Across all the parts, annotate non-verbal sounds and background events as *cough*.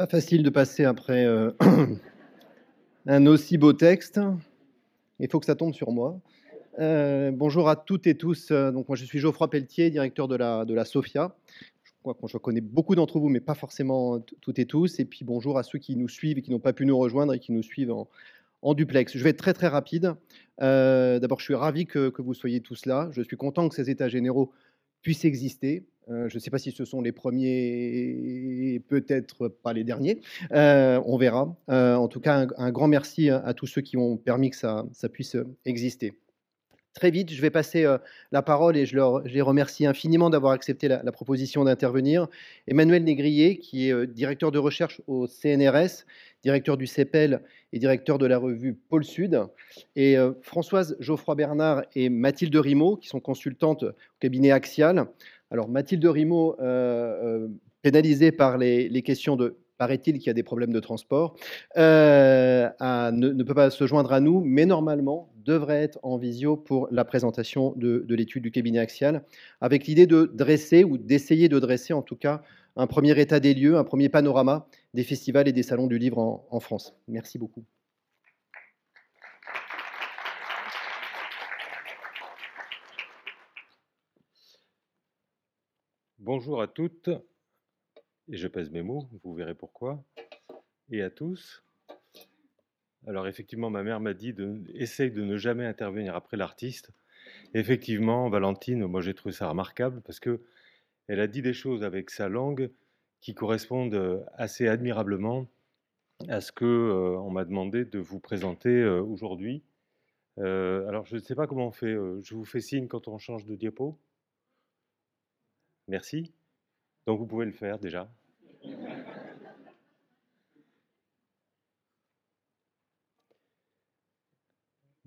Pas facile de passer après euh, *clears throat* un aussi beau texte. Il faut que ça tombe sur moi. Euh, bonjour à toutes et tous. Donc moi je suis Geoffroy Pelletier, directeur de la, de la SOFIA. Je crois que je connais beaucoup d'entre vous, mais pas forcément toutes et tous. Et puis bonjour à ceux qui nous suivent et qui n'ont pas pu nous rejoindre et qui nous suivent en, en duplex. Je vais être très très rapide. Euh, d'abord, je suis ravi que, que, vous soyez tous là. Je suis content que ces états généraux puissent exister. Euh, je ne sais pas si ce sont les premiers, peut-être pas les derniers. Euh, on verra. Euh, en tout cas, un, grand merci à, tous ceux qui ont permis que ça puisse exister. Très vite, je vais passer la parole et je, les remercie infiniment d'avoir accepté la, proposition d'intervenir. Emmanuel Négrier, qui est directeur de recherche au CNRS, directeur du CEPEL et directeur de la revue Pôle Sud, et Françoise Geoffroy-Bernard et Mathilde Rimaud, qui sont consultantes au cabinet Axial. Alors Mathilde Rimaud, euh, euh, pénalisée par les, questions de paraît-il qu'il y a des problèmes de transport, euh, ne, peut pas se joindre à nous, mais normalement devrait être en visio pour la présentation de, l'étude du cabinet axial, avec l'idée de dresser ou d'essayer de dresser en tout cas un premier état des lieux, un premier panorama des festivals et des salons du livre en France. Merci beaucoup. Bonjour à toutes, et je pèse mes mots, vous verrez pourquoi, et à tous. Alors effectivement, ma mère m'a dit de, essaye de ne jamais intervenir après l'artiste. Effectivement, Valentine, moi j'ai trouvé ça remarquable parce que elle a dit des choses avec sa langue qui correspondent assez admirablement à ce que euh, on m'a demandé de vous présenter euh, aujourd'hui. Euh, alors je ne sais pas comment on fait. je vous fais signe quand on change de diapo? Merci. Donc vous pouvez le faire déjà.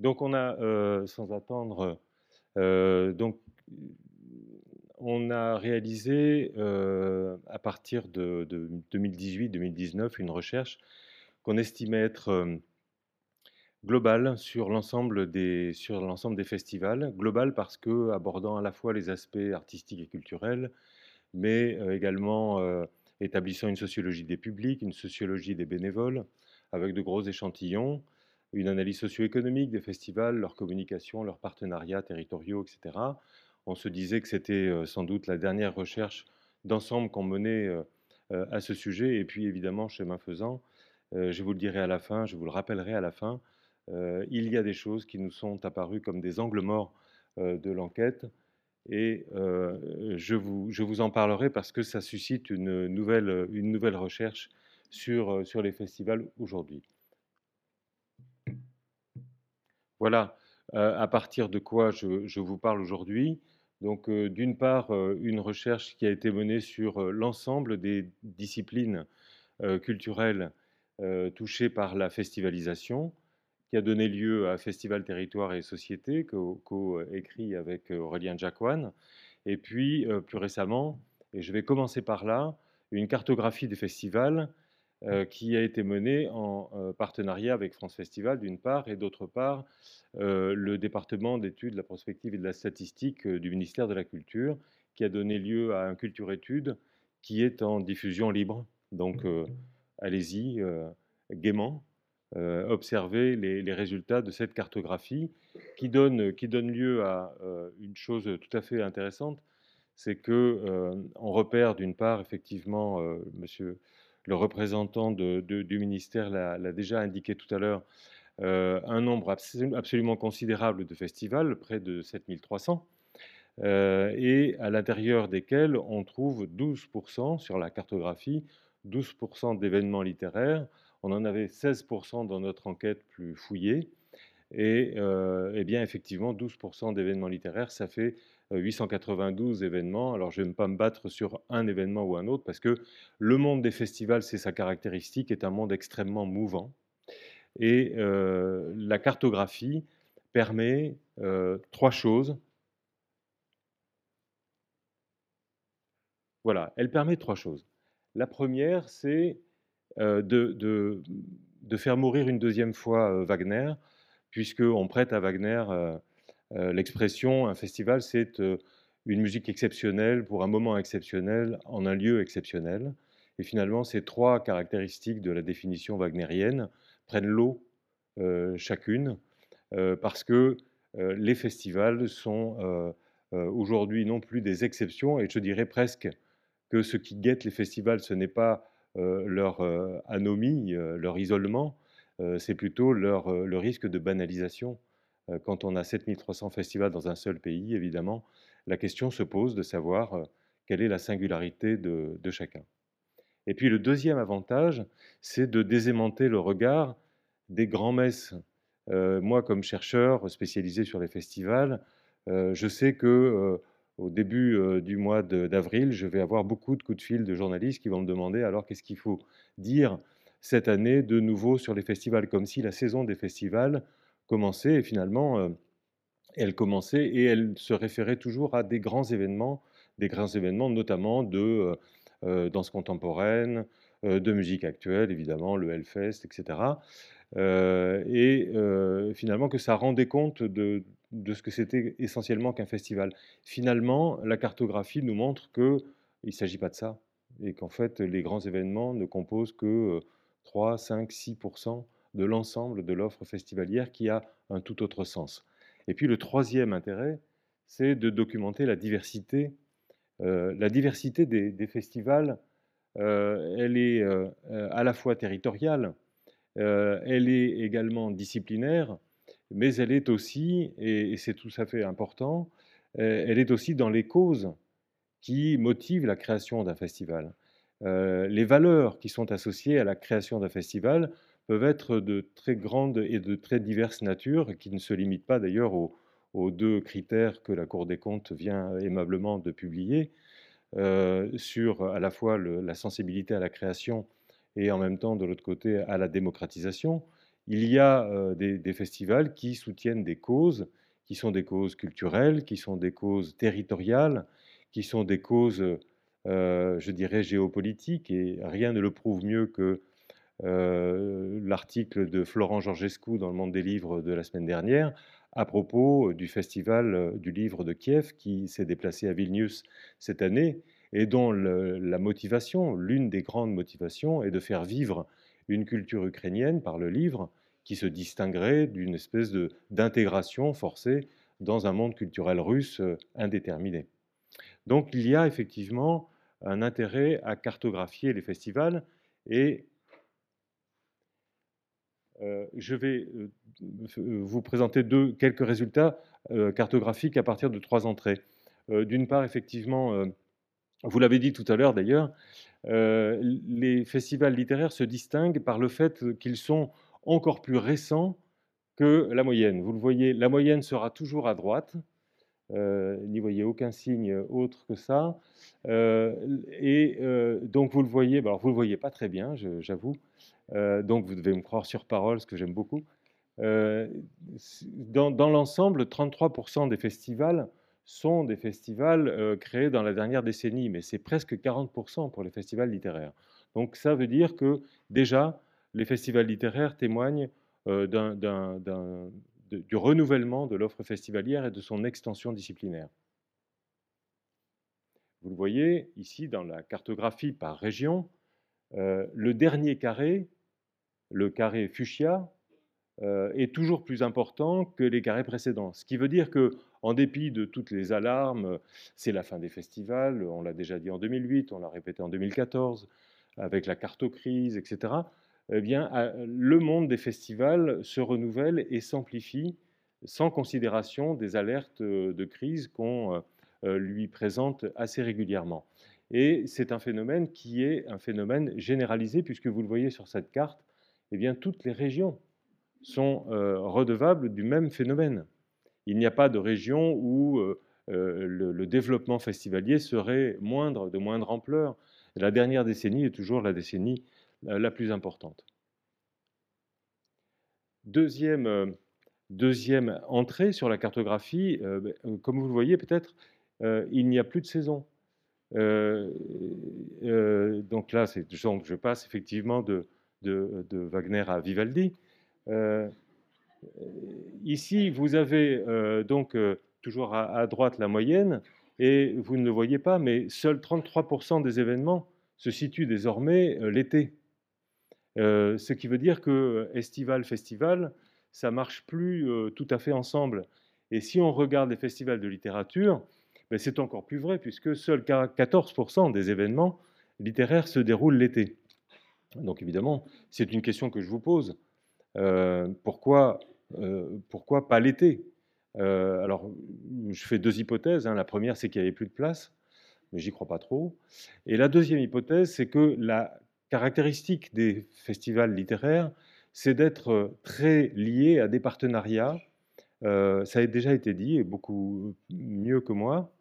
Donc on a, euh, sans attendre, euh, donc on a réalisé euh, à partir de, 2018-2019 une recherche qu'on estimait être globale sur l'ensemble des, sur l'ensemble des festivals. Globale parce que abordant à la fois les aspects artistiques et culturels, mais également établissant une sociologie des publics, une sociologie des bénévoles, avec de gros échantillons, une analyse socio-économique des festivals, leur communication, leurs partenariats territoriaux, etc. On se disait que c'était euh, sans doute la dernière recherche d'ensemble qu'on menait à ce sujet. Et puis évidemment, chemin faisant, je vous le dirai à la fin, je vous le rappellerai à la fin, il y a des choses qui nous sont apparues comme des angles morts de l'enquête et je, vous, je, vous, en parlerai parce que ça suscite une nouvelle, une nouvelle recherche sur, sur les festivals aujourd'hui. Voilà à partir de quoi je, je vous parle aujourd'hui. Donc, d'une part, une recherche qui a été menée sur l'ensemble des disciplines culturelles touchées par la festivalisation, qui a donné lieu à Festival Territoire et Société, co-écrit avec euh, Aurélien Jacquan. Et puis, euh, plus récemment, et je vais commencer par là, une cartographie des festivals euh, qui a été menée en partenariat avec France Festival d'une part, et d'autre part, le département d'études, de la prospective et de la statistique du ministère de la Culture, qui a donné lieu à un culture-étude qui est en diffusion libre. Donc, allez-y, gaiement. Euh, observer les, résultats de cette cartographie qui donne, qui donne lieu à euh, une chose tout à fait intéressante, c'est que euh, on repère d'une part effectivement, monsieur le représentant du ministère l'a déjà indiqué tout à l'heure, un nombre absolument considérable de festivals, près de 7300, et à l'intérieur desquels on trouve 12% sur la cartographie, 12% d'événements littéraires, on en avait 16% dans notre enquête plus fouillée. Et, euh, eh bien, effectivement, 12% d'événements littéraires, ça fait 892 euh, événements. Alors, je ne vais pas me battre sur un événement ou un autre, parce que le monde des festivals, c'est sa caractéristique, est un monde extrêmement mouvant. Et euh, la cartographie permet trois choses. Voilà, elle permet trois choses. La première, c'est euh, de, de, faire mourir une deuxième fois euh, Wagner, puisqu'on prête à Wagner euh, l'expression un festival, c'est une musique exceptionnelle pour un moment exceptionnel en un lieu exceptionnel. Et finalement, ces trois caractéristiques de la définition wagnérienne prennent l'eau chacune, parce que les festivals sont aujourd'hui non plus des exceptions, et je dirais presque que ce qui guette les festivals, ce n'est pas leur anomie, leur isolement, c'est plutôt leur, le risque de banalisation. Quand on a 7300 festivals dans un seul pays, évidemment, la question se pose de savoir quelle est la singularité de, chacun. Et puis le deuxième avantage, c'est de désaimanter le regard des grands-messes. moi, comme chercheur spécialisé sur les festivals, je sais que au début du mois d'avril, je vais avoir beaucoup de coups de fil de journalistes qui vont me demander alors qu'est-ce qu'il faut dire cette année de nouveau sur les festivals, comme si la saison des festivals commençait et finalement elle commençait et elle se référait toujours à des grands événements, des grands événements notamment de danse contemporaine, de musique actuelle évidemment, le Hellfest, etc. et finalement que ça rendait compte de, de ce que c'était essentiellement qu'un festival. Finalement, la cartographie nous montre qu'il ne s'agit pas de ça, et qu'en fait, les grands événements ne composent que 3, 5, 6% de l'ensemble de l'offre festivalière qui a un tout autre sens. Et puis le troisième intérêt, c'est de documenter la diversité. Euh, la diversité des, festivals, euh, elle est euh, à la fois territoriale, elle est également disciplinaire, mais elle est aussi, et, c'est tout à fait important, euh, elle est aussi dans les causes qui motivent la création d'un festival. Euh, les valeurs qui sont associées à la création d'un festival peuvent être de très grandes et de très diverses natures, qui ne se limitent pas d'ailleurs aux, deux critères que la Cour des comptes vient aimablement de publier, euh, sur à la fois la sensibilité à la création et en même temps, de l'autre côté, à la démocratisation il y a des, festivals qui soutiennent des causes, qui sont des causes culturelles, qui sont des causes territoriales, qui sont des causes, je dirais, géopolitiques, et rien ne le prouve mieux que l'article de Florent Georgescu dans le Monde des Livres de la semaine dernière à propos du festival du livre de Kiev qui s'est déplacé à Vilnius cette année et dont la motivation, l'une des grandes motivations, est de faire vivre une culture ukrainienne par le livre qui se distinguerait d'une espèce d'intégration forcée dans un monde culturel russe euh, indéterminé. Donc il y a effectivement un intérêt à cartographier les festivals et euh, je vais euh, vous présenter quelques résultats cartographiques à partir de trois entrées. D'une part, effectivement, vous l'avez dit tout à l'heure d'ailleurs, les festivals littéraires se distinguent par le fait qu'ils sont encore plus récents que la moyenne. Vous le voyez, la moyenne sera toujours à droite. Euh, n'y voyez aucun signe autre que ça. Euh, et donc vous le voyez, alors vous le voyez pas très bien, j'avoue. donc vous devez me croire sur parole, ce que j'aime beaucoup. dans l'ensemble, 33% des festivals sont des festivals euh, créés dans la dernière décennie, mais c'est presque 40% pour les festivals littéraires. Donc ça veut dire que déjà, les festivals littéraires témoignent euh, du renouvellement de l'offre festivalière et de son extension disciplinaire. Vous le voyez ici dans la cartographie par région, euh, le dernier carré, le carré fuchsia, est toujours plus important que les carrés précédents. Ce qui veut dire que en dépit de toutes les alarmes, c'est la fin des festivals, on l'a déjà dit en 2008, on l'a répété en 2014, avec la cartocrise, etc. Eh bien, le monde des festivals se renouvelle et s'amplifie sans considération des alertes de crise qu'on euh, lui présente assez régulièrement. Et c'est un phénomène qui est un phénomène généralisé, puisque vous le voyez sur cette carte, eh bien, toutes les régions sont euh, redevables du même phénomène il n'y a pas de région où euh, euh, le, développement festivalier serait moindre, de moindre ampleur. La dernière décennie est toujours la décennie la plus importante. Deuxième, entrée sur la cartographie, ben, comme vous le voyez peut-être, il n'y a plus de saison. donc là, je passe effectivement de Wagner à Vivaldi. Euh, ici, vous avez euh, donc euh, toujours à, droite la moyenne, et vous ne le voyez pas, mais seuls 33% des événements se situe désormais l'été. ce qui veut dire que estival, festival, ça marche plus tout à fait ensemble. Et si on regarde les festivals de littérature, ben, c'est encore plus vrai puisque seuls 14% des événements littéraires se déroulent l'été. Donc évidemment, c'est une question que je vous pose. Pourquoi, pourquoi pas l'été? Alors, je fais deux hypothèses. Hein. La première, c'est qu'il n'y avait plus de place mais j'y crois pas trop. Et la deuxième hypothèse, c'est que la caractéristique des festivals littéraires, c'est d'être très lié à des partenariats. Euh, ça a déjà été dit, et beaucoup mieux que moi,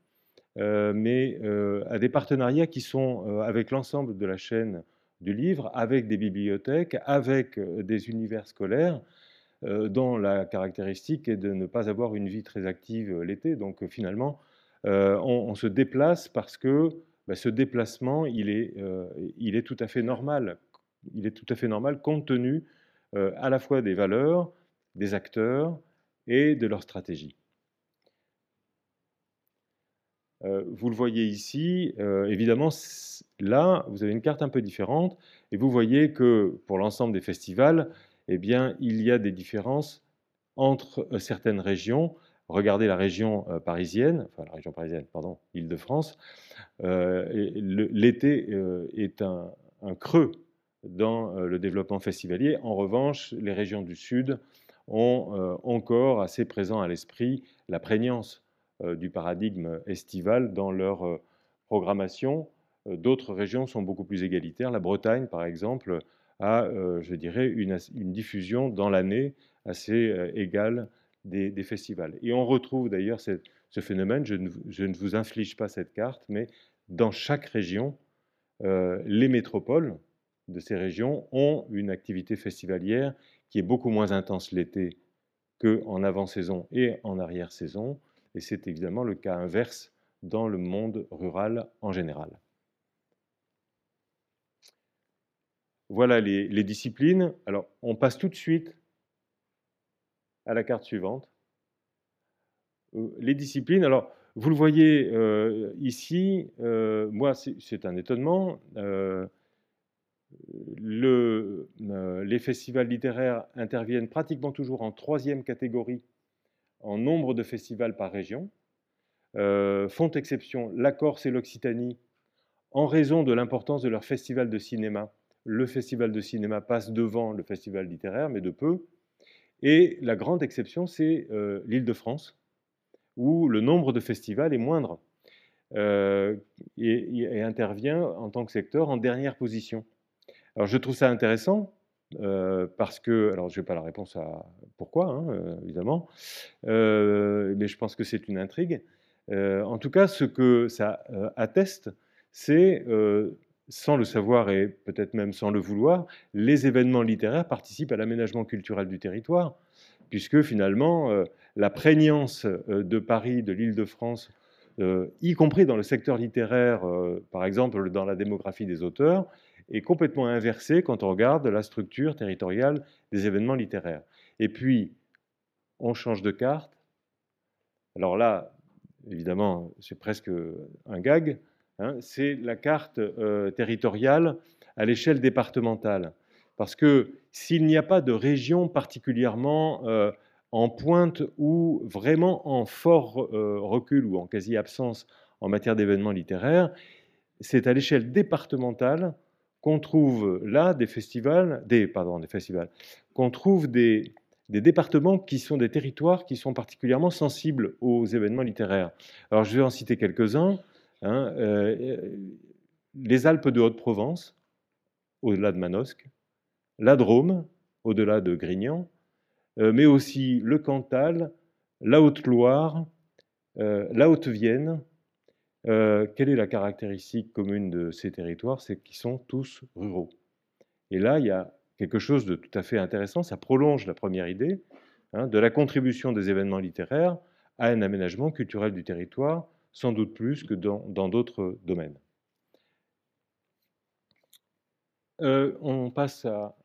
euh, mais euh, à des partenariats qui sont avec l'ensemble de la chaîne du livre, avec des bibliothèques, avec des univers scolaires, dont la caractéristique est de ne pas avoir une vie très active l'été. Donc finalement, euh, on, se déplace parce que bah, ce déplacement, il est, euh, tout à fait normal. Il est tout à fait normal compte tenu euh, à la fois des valeurs, des acteurs et de leur stratégie. vous le voyez ici, évidemment, là, vous avez une carte un peu différente, et vous voyez que pour l'ensemble des festivals, eh bien, il y a des différences entre certaines régions, regardez la région euh, parisienne, enfin la région parisienne, pardon, Île-de-France, euh, l'été euh, est un, creux dans le développement festivalier. En revanche, les régions du Sud ont encore assez présent à l'esprit la prégnance du paradigme estival dans leur programmation. D'autres régions sont beaucoup plus égalitaires. La Bretagne, par exemple, a, je dirais, une, diffusion dans l'année assez égale des, festivals. Et on retrouve d'ailleurs ce phénomène, je ne, vous inflige pas cette carte, mais dans chaque région, euh, les métropoles de ces régions ont une activité festivalière qui est beaucoup moins intense l'été qu'en avant-saison et en arrière-saison. Et c'est évidemment le cas inverse dans le monde rural en général. Voilà les, disciplines. Alors, on passe tout de suite à la carte suivante. Euh, les disciplines, alors vous le voyez euh, ici, euh, moi c'est un étonnement. Le, les festivals littéraires interviennent pratiquement toujours en troisième catégorie en nombre de festivals par région. font exception la Corse et l'Occitanie en raison de l'importance de leur festival de cinéma. Le festival de cinéma passe devant le festival littéraire, mais de peu. Et la grande exception, c'est euh, l'île de France, où le nombre de festivals est moindre euh, et, intervient en tant que secteur en dernière position. Alors je trouve ça intéressant euh, parce que, alors je n'ai pas la réponse à pourquoi, hein, évidemment, mais je pense que c'est une intrigue. en tout cas, ce que ça atteste, c'est sans le savoir et peut-être même sans le vouloir, les événements littéraires participent à l'aménagement culturel du territoire, puisque finalement, euh, la prégnance euh, de Paris, de l'Île-de-France, euh, y compris dans le secteur littéraire, par exemple dans la démographie des auteurs, est complètement inversée quand on regarde la structure territoriale des événements littéraires. Et puis, on change de carte. Alors là, évidemment, c'est presque un gag. Hein, c'est la carte euh, territoriale à l'échelle départementale. Parce que s'il n'y a pas de région particulièrement euh, en pointe ou vraiment en fort euh, recul ou en quasi-absence en matière d'événements littéraires, c'est à l'échelle départementale qu'on trouve là des festivals, des, pardon, des festivals, qu'on trouve des, des départements qui sont des territoires qui sont particulièrement sensibles aux événements littéraires. Alors je vais en citer quelques-uns. Hein, euh, les Alpes de Haute-Provence, au-delà de Manosque, la Drôme, au-delà de Grignan, euh, mais aussi le Cantal, la Haute-Loire, euh, la Haute-Vienne. quelle est la caractéristique commune de ces territoires? C'est qu'ils sont tous ruraux. Et là, il y a quelque chose de tout à fait intéressant, ça prolonge la première idée hein, de la contribution des événements littéraires à un aménagement culturel du territoire sans doute plus que dans d'autres domaines. Euh, on passe à...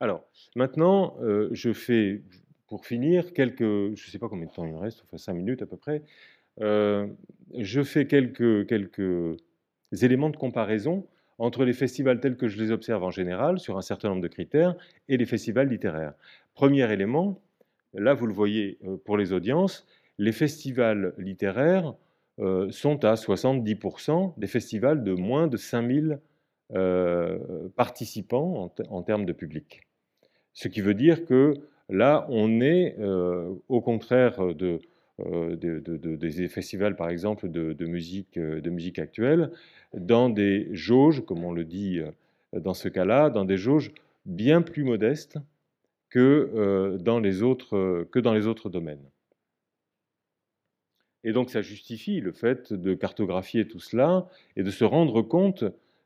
Alors, maintenant, euh, je fais, pour finir, quelques... Je ne sais pas combien de temps il me reste, enfin cinq minutes à peu près. Euh, je fais quelques, quelques éléments de comparaison entre les festivals tels que je les observe en général, sur un certain nombre de critères, et les festivals littéraires. Premier élément, là vous le voyez pour les audiences, les festivals littéraires euh, sont à 70% des festivals de moins de 5000 euh, participants en, termes de public. Ce qui veut dire que là, on est, au contraire de, des festivals, par exemple, de, musique, de musique actuelle, dans des jauges, comme on le dit euh, dans ce cas-là, dans des jauges bien plus modestes que, euh, dans les autres, euh, que dans les autres domaines. Et donc ça justifie le fait de cartographier tout cela et de se rendre compte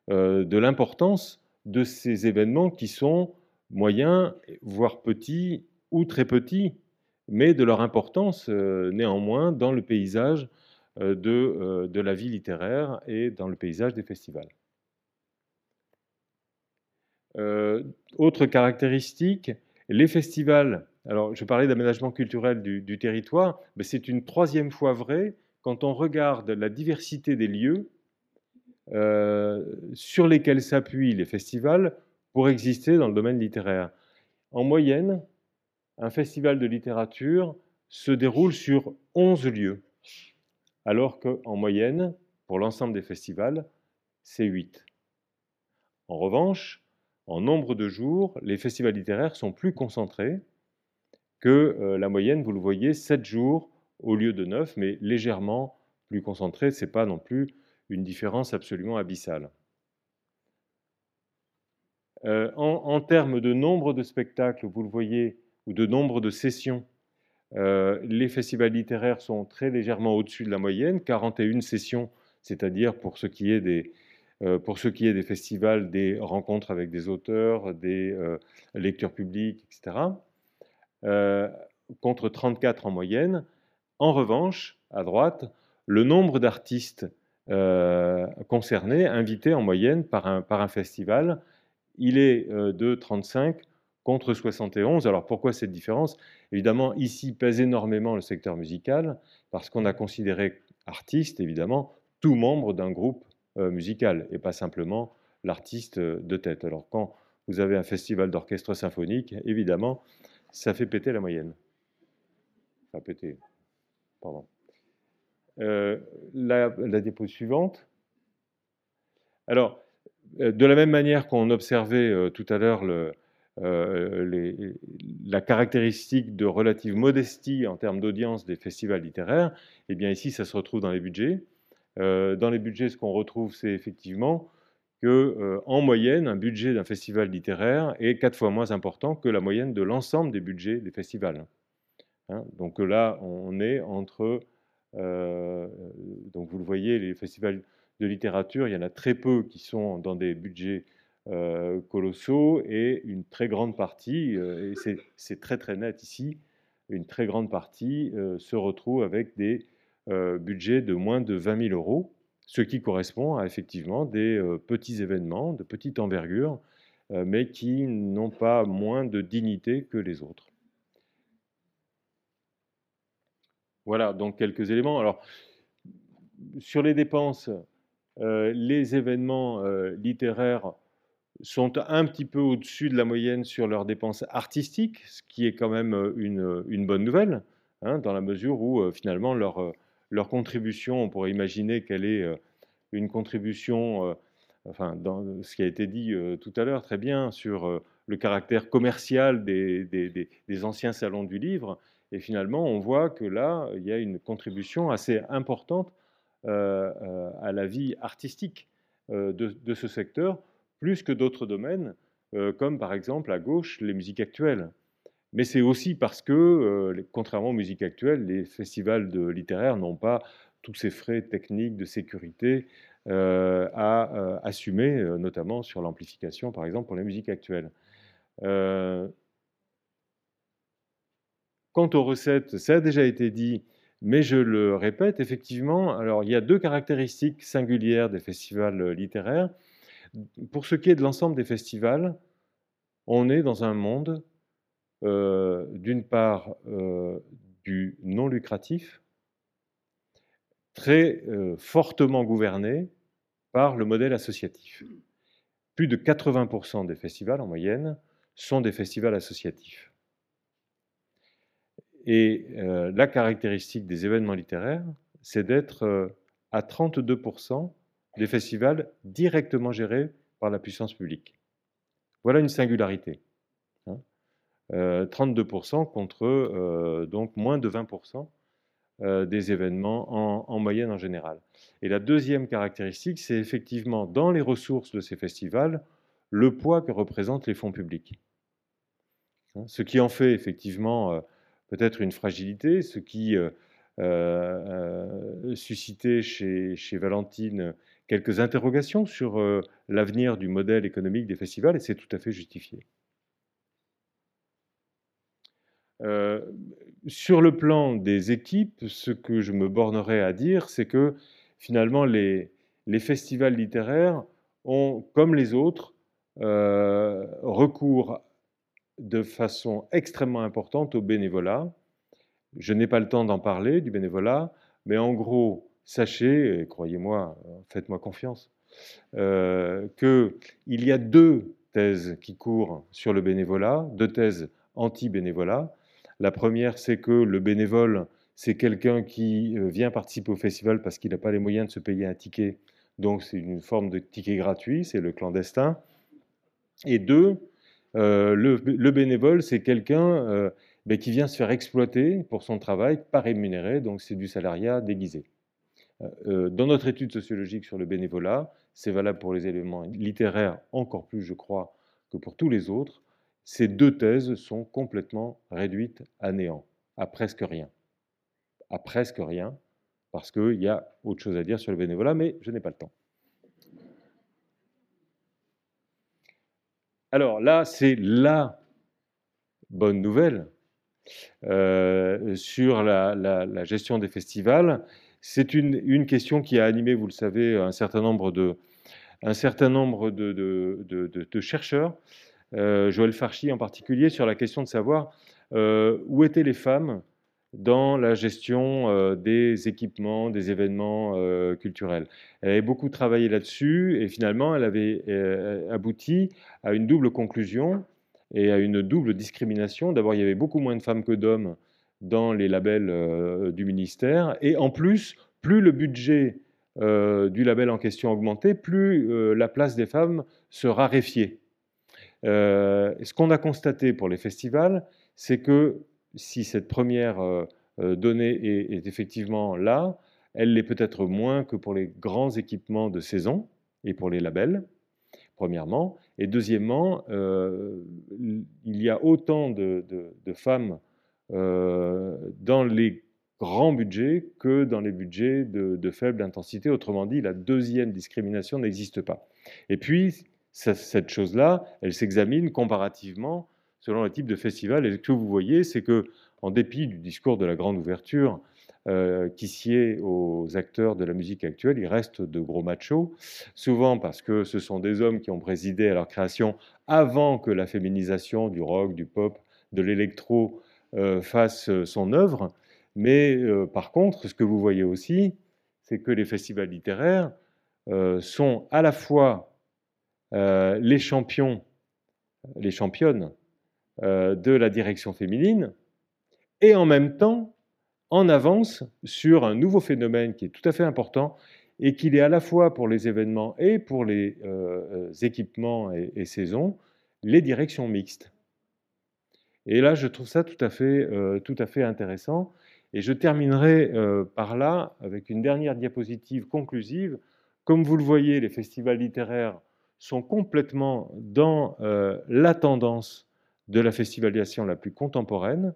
de l'importance de ces événements qui sont moyens, voire petits ou très petits, mais de leur importance néanmoins dans le paysage euh, euh, de, la vie littéraire et dans le paysage des festivals. Euh, autre caractéristique, les festivals. Alors, je parlais d'aménagement culturel du, territoire, mais c'est une troisième fois vrai quand on regarde la diversité des lieux sur lesquels s'appuient les festivals pour exister dans le domaine littéraire. En moyenne, un festival de littérature se déroule sur 11 lieux alors qu'en moyenne, pour l'ensemble des festivals, c'est 8. En revanche, en nombre de jours, les festivals littéraires sont plus concentrés que euh, la moyenne, vous le voyez, 7 jours au lieu de 9, mais légèrement plus concentrés. Ce n'est pas non plus une différence absolument abyssale. Euh, en, termes de nombre de spectacles, vous le voyez, ou de nombre de sessions, euh, les festivals littéraires sont très légèrement au-dessus de la moyenne, 41 sessions, c'est-à-dire pour ce qui est des, pour ce qui est des festivals, des rencontres avec des auteurs, des lectures publiques, etc., contre 34 en moyenne. En revanche, à droite, le nombre d'artistes concernés, invités en moyenne par un, festival, il est de 35 contre 71. Alors pourquoi cette différence? Évidemment, ici pèse énormément le secteur musical, parce qu'on a considéré artiste, évidemment, tout membre d'un groupe euh, musical, et pas simplement l'artiste euh, de tête. Alors quand vous avez un festival d'orchestre symphonique, évidemment, ça fait péter la moyenne. Enfin, péter, pardon. Euh, la, la dépôt suivante. Alors, de la même manière qu'on observait tout à l'heure euh, la caractéristique de relative modestie en termes d'audience des festivals littéraires, eh bien ici, ça se retrouve dans les budgets. Euh, dans les budgets, ce qu'on retrouve, c'est effectivement que, euh, en moyenne, un budget d'un festival littéraire est quatre fois moins important que la moyenne de l'ensemble des budgets des festivals. Hein. donc là, on est entre, donc vous le voyez, les festivals de littérature, il y en a très peu qui sont dans des budgets euh, colossaux et une très grande partie, euh, et c'est très très net ici, une très grande partie euh, se retrouve avec des budgets de moins de 20 000 euros, ce qui correspond à effectivement des petits événements de petite envergure, mais qui n'ont pas moins de dignité que les autres. Voilà, donc quelques éléments. Alors, sur les dépenses, les événements littéraires sont un petit peu au-dessus de la moyenne sur leurs dépenses artistiques, ce qui est quand même euh, une, bonne nouvelle, hein, dans la mesure où euh, finalement leur, euh, leur contribution, on pourrait imaginer qu'elle est une contribution, enfin, dans ce qui a été dit tout à l'heure très bien sur le caractère commercial des, des, anciens salons du livre, et finalement on voit que là, il y a une contribution assez importante à la vie artistique de, de ce secteur plus que d'autres domaines, euh, comme par exemple à gauche les musiques actuelles. Mais c'est aussi parce que, euh, contrairement aux musiques actuelles, les festivals de littéraires n'ont pas tous ces frais techniques de sécurité euh, à assumer, notamment sur l'amplification, par exemple, pour les musiques actuelles. Quant aux recettes, ça a déjà été dit, mais je le répète, effectivement, alors il y a deux caractéristiques singulières des festivals littéraires. Pour ce qui est de l'ensemble des festivals, on est dans un monde, euh, d'une part, euh, du non lucratif, très euh, fortement gouverné par le modèle associatif. Plus de 80% des festivals en moyenne sont des festivals associatifs. Et la caractéristique des événements littéraires, c'est d'être à 32% des festivals directement gérés par la puissance publique. Voilà une singularité. 32% hein. contre donc moins de 20% euh, des événements en, moyenne en général. Et la deuxième caractéristique, c'est effectivement dans les ressources de ces festivals, le poids que représentent les fonds publics. Hein, ce qui en fait effectivement euh, peut-être une fragilité, ce qui euh, suscitait chez, chez, Valentine quelques interrogations sur l'avenir du modèle économique des festivals, et c'est tout à fait justifié. Euh, sur le plan des équipes, ce que je me bornerai à dire, c'est que finalement les, festivals littéraires ont, comme les autres, euh, recours de façon extrêmement importante au bénévolat. Je n'ai pas le temps d'en parler du bénévolat, mais en gros, sachez, et croyez-moi, faites-moi confiance, euh, qu'il y a deux thèses qui courent sur le bénévolat, deux thèses anti-bénévolat. La première, c'est que le bénévole, c'est quelqu'un qui euh, vient participer au festival parce qu'il n'a pas les moyens de se payer un ticket. Donc c'est une forme de ticket gratuit, c'est le clandestin. Et deux, euh, le, bénévole, c'est quelqu'un euh, ben, qui vient se faire exploiter pour son travail, pas rémunéré, donc c'est du salariat déguisé. dans notre étude sociologique sur le bénévolat, c'est valable pour les éléments littéraires encore plus, je crois, que pour tous les autres ces deux thèses sont complètement réduites à néant, à presque rien. À presque rien, parce qu'il y a autre chose à dire sur le bénévolat, mais je n'ai pas le temps. Alors là, c'est la bonne nouvelle euh, sur la, gestion des festivals. C'est une, question qui a animé, vous le savez, un certain nombre de, chercheurs Joël Farchi en particulier, sur la question de savoir euh, où étaient les femmes dans la gestion euh, des équipements, des événements culturels. Elle avait beaucoup travaillé là-dessus et finalement, elle avait abouti à une double conclusion et à une double discrimination. D'abord, il y avait beaucoup moins de femmes que d'hommes dans les labels du ministère et en plus, plus le budget du label en question augmentait, plus la place des femmes se raréfiait. Euh, ce qu'on a constaté pour les festivals, c'est que si cette première euh, euh, donnée est, effectivement là, elle l'est peut-être moins que pour les grands équipements de saison et pour les labels, premièrement. Et deuxièmement, il y a autant de, femmes dans les grands budgets que dans les budgets de, de, faible intensité. Autrement dit, la deuxième discrimination n'existe pas. Et puis, cette chose-là, elle s'examine comparativement selon le type de festival. Et ce que vous voyez, c'est que, en dépit du discours de la grande ouverture euh, qui sied aux acteurs de la musique actuelle, il reste de gros machos, souvent parce que ce sont des hommes qui ont présidé à leur création avant que la féminisation du rock, du pop, de l'électro euh, fasse son œuvre. Mais euh, par contre, ce que vous voyez aussi, c'est que les festivals littéraires sont à la fois euh, les champions, les championnes euh, de la direction féminine, et en même temps en avance sur un nouveau phénomène qui est tout à fait important et qu'il est à la fois pour les événements et pour les euh, équipements et, saisons, les directions mixtes. Et là, je trouve ça tout à fait, tout à fait intéressant. Et je terminerai par là avec une dernière diapositive conclusive. Comme vous le voyez, les festivals littéraires sont complètement dans euh, la tendance de la festivalisation la plus contemporaine,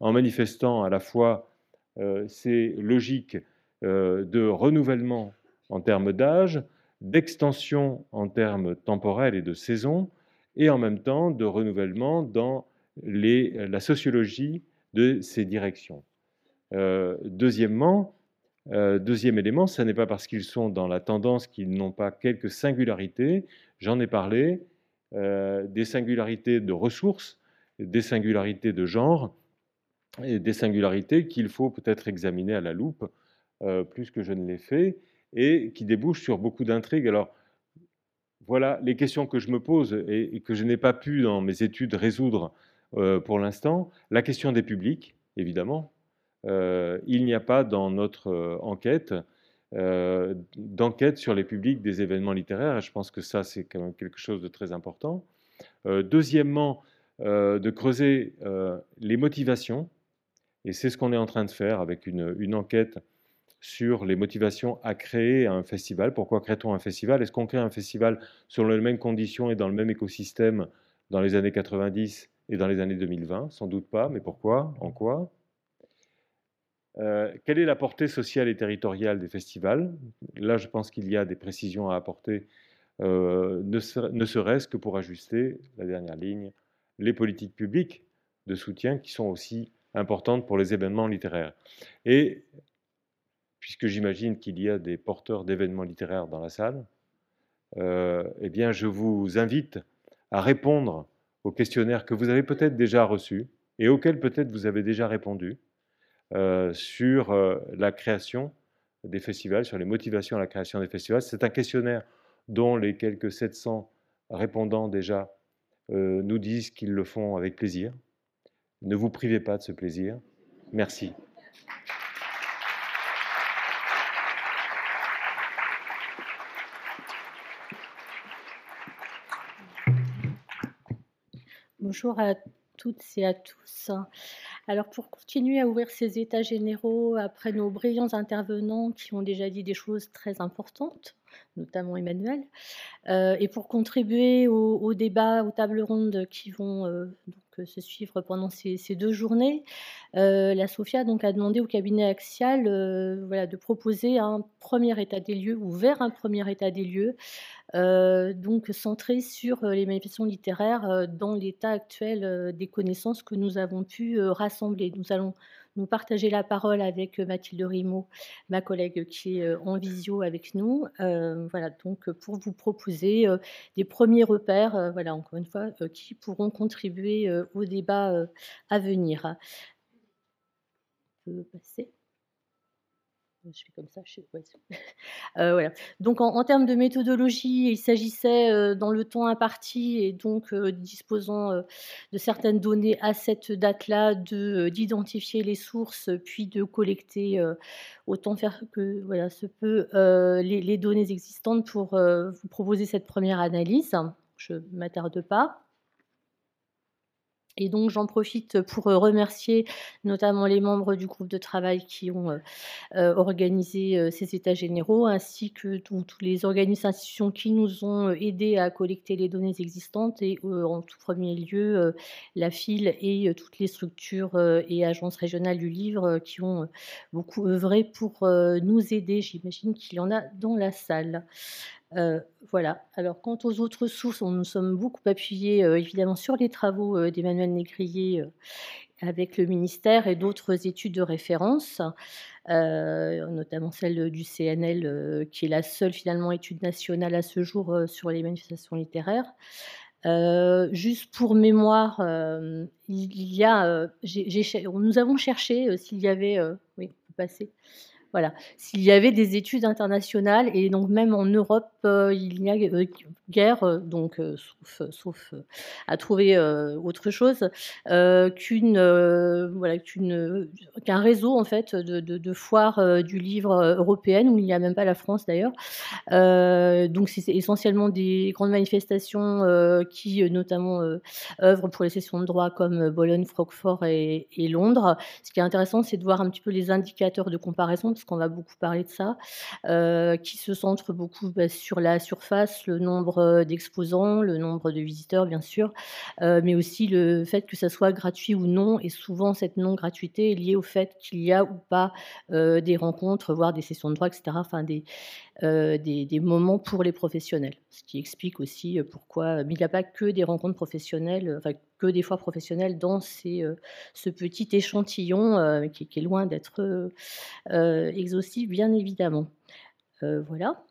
en manifestant à la fois euh, ces logiques euh, de renouvellement en termes d'âge, d'extension en termes temporels et de saison, et en même temps de renouvellement dans la sociologie de ces directions. deuxièmement, deuxième élément, ce n'est pas parce qu'ils sont dans la tendance qu'ils n'ont pas quelques singularités, J'en ai parlé, euh, des singularités de ressources, des singularités de genre, et des singularités qu'il faut peut-être examiner à la loupe, euh, plus que je ne l'ai fait. et qui débouche sur beaucoup d'intrigues. Alors, voilà les questions que je me pose et, que je n'ai pas pu dans mes études résoudre euh, pour l'instant. La question des publics, évidemment. Euh, il n'y a pas dans notre euh, enquête d'enquête sur les publics des événements littéraires. Et je pense que ça, c'est quand même quelque chose de très important. deuxièmement, de creuser les motivations. Et c'est ce qu'on est en train de faire avec une, une enquête sur les motivations à créer un festival. Pourquoi crée-t-on un festival? Est-ce qu'on crée un festival selon les mêmes conditions et dans le même écosystème dans les années 90 et dans les années 2020 Sans doute pas, mais pourquoi? En quoi? Euh, Quelle est la portée sociale et territoriale des festivals? Là, je pense qu'il y a des précisions à apporter, euh, ne serait-ce que pour ajuster la dernière ligne, les politiques publiques de soutien qui sont aussi importantes pour les événements littéraires. Et puisque j'imagine qu'il y a des porteurs d'événements littéraires dans la salle, euh, eh bien, je vous invite à répondre aux questionnaires que vous avez peut-être déjà reçus et auxquels peut-être vous avez déjà répondu sur euh, la création des festivals, sur les motivations à la création des festivals. C'est un questionnaire dont les quelques 700 répondants déjà nous disent qu'ils le font avec plaisir. Ne vous privez pas de ce plaisir. Merci. Bonjour à toutes et à tous. Alors pour continuer à ouvrir ces états généraux après nos brillants intervenants qui ont déjà dit des choses très importantes, notamment Emmanuel, euh, et pour contribuer au, débat, aux tables rondes qui vont euh, se suivre pendant ces, deux journées, euh, la SOFIA donc, a demandé au cabinet axial voilà, de proposer un premier état des lieux ou vers un premier état des lieux, donc centré sur les manifestations littéraires dans l'état actuel des connaissances que nous avons pu rassembler. Nous allons nous partager la parole avec Mathilde Rimaud, ma collègue qui est en visio avec nous. voilà, donc pour vous proposer des premiers repères, voilà, encore une fois, qui pourront contribuer au débat à venir. Passer je fais comme ça, je *laughs* euh, voilà. Donc en, termes de méthodologie, il s'agissait euh, dans le temps imparti et donc euh, disposant de certaines données à cette date-là, de d'identifier les sources, puis de collecter autant faire que voilà se peut les, les, données existantes pour vous proposer cette première analyse. Je ne m'attarde pas. Et donc j'en profite pour euh, remercier notamment les membres du groupe de travail qui ont euh, euh, organisé ces états généraux, ainsi que tous les organismes institutions qui nous ont aidés à collecter les données existantes, et en tout premier lieu la FIL et toutes les structures et agences régionales du livre qui ont beaucoup œuvré pour nous aider. J'imagine qu'il y en a dans la salle. Euh, voilà. Alors, quant aux autres sources, on nous sommes beaucoup appuyés euh, évidemment sur les travaux euh, d'Emmanuel Négrier avec le ministère et d'autres études de référence, notamment celle du CNL, qui est la seule finalement étude nationale à ce jour sur les manifestations littéraires. juste pour mémoire, il y a, nous avons cherché s'il y avait, oui, on peut voilà. S'il y avait des études internationales, et donc même en Europe, euh, il y a euh, guère, euh, donc sauf, à trouver autre chose, qu'une voilà qu'un réseau en fait de, foires du livre européenne où il n'y a même pas la France d'ailleurs. donc c'est essentiellement des grandes manifestations qui notamment œuvrent pour les sessions de droit comme Bologne, Francfort et Londres. Ce qui est intéressant, c'est de voir un petit peu les indicateurs de comparaison parce qu'on va beaucoup parler de ça, euh, qui se centre beaucoup bah, sur la surface, le nombre euh, d'exposants, le nombre de visiteurs, bien sûr, euh, mais aussi le fait que ça soit gratuit ou non. Et souvent, cette non-gratuité est liée au fait qu'il y a ou pas des rencontres, voire des sessions de droit, etc. Enfin, des, des, moments pour les professionnels. Ce qui explique aussi pourquoi, il n'y a pas que des rencontres professionnelles, que des fois professionnelles dans ces, ce petit échantillon qui, qui, est loin d'être exhaustif, bien évidemment. voilà.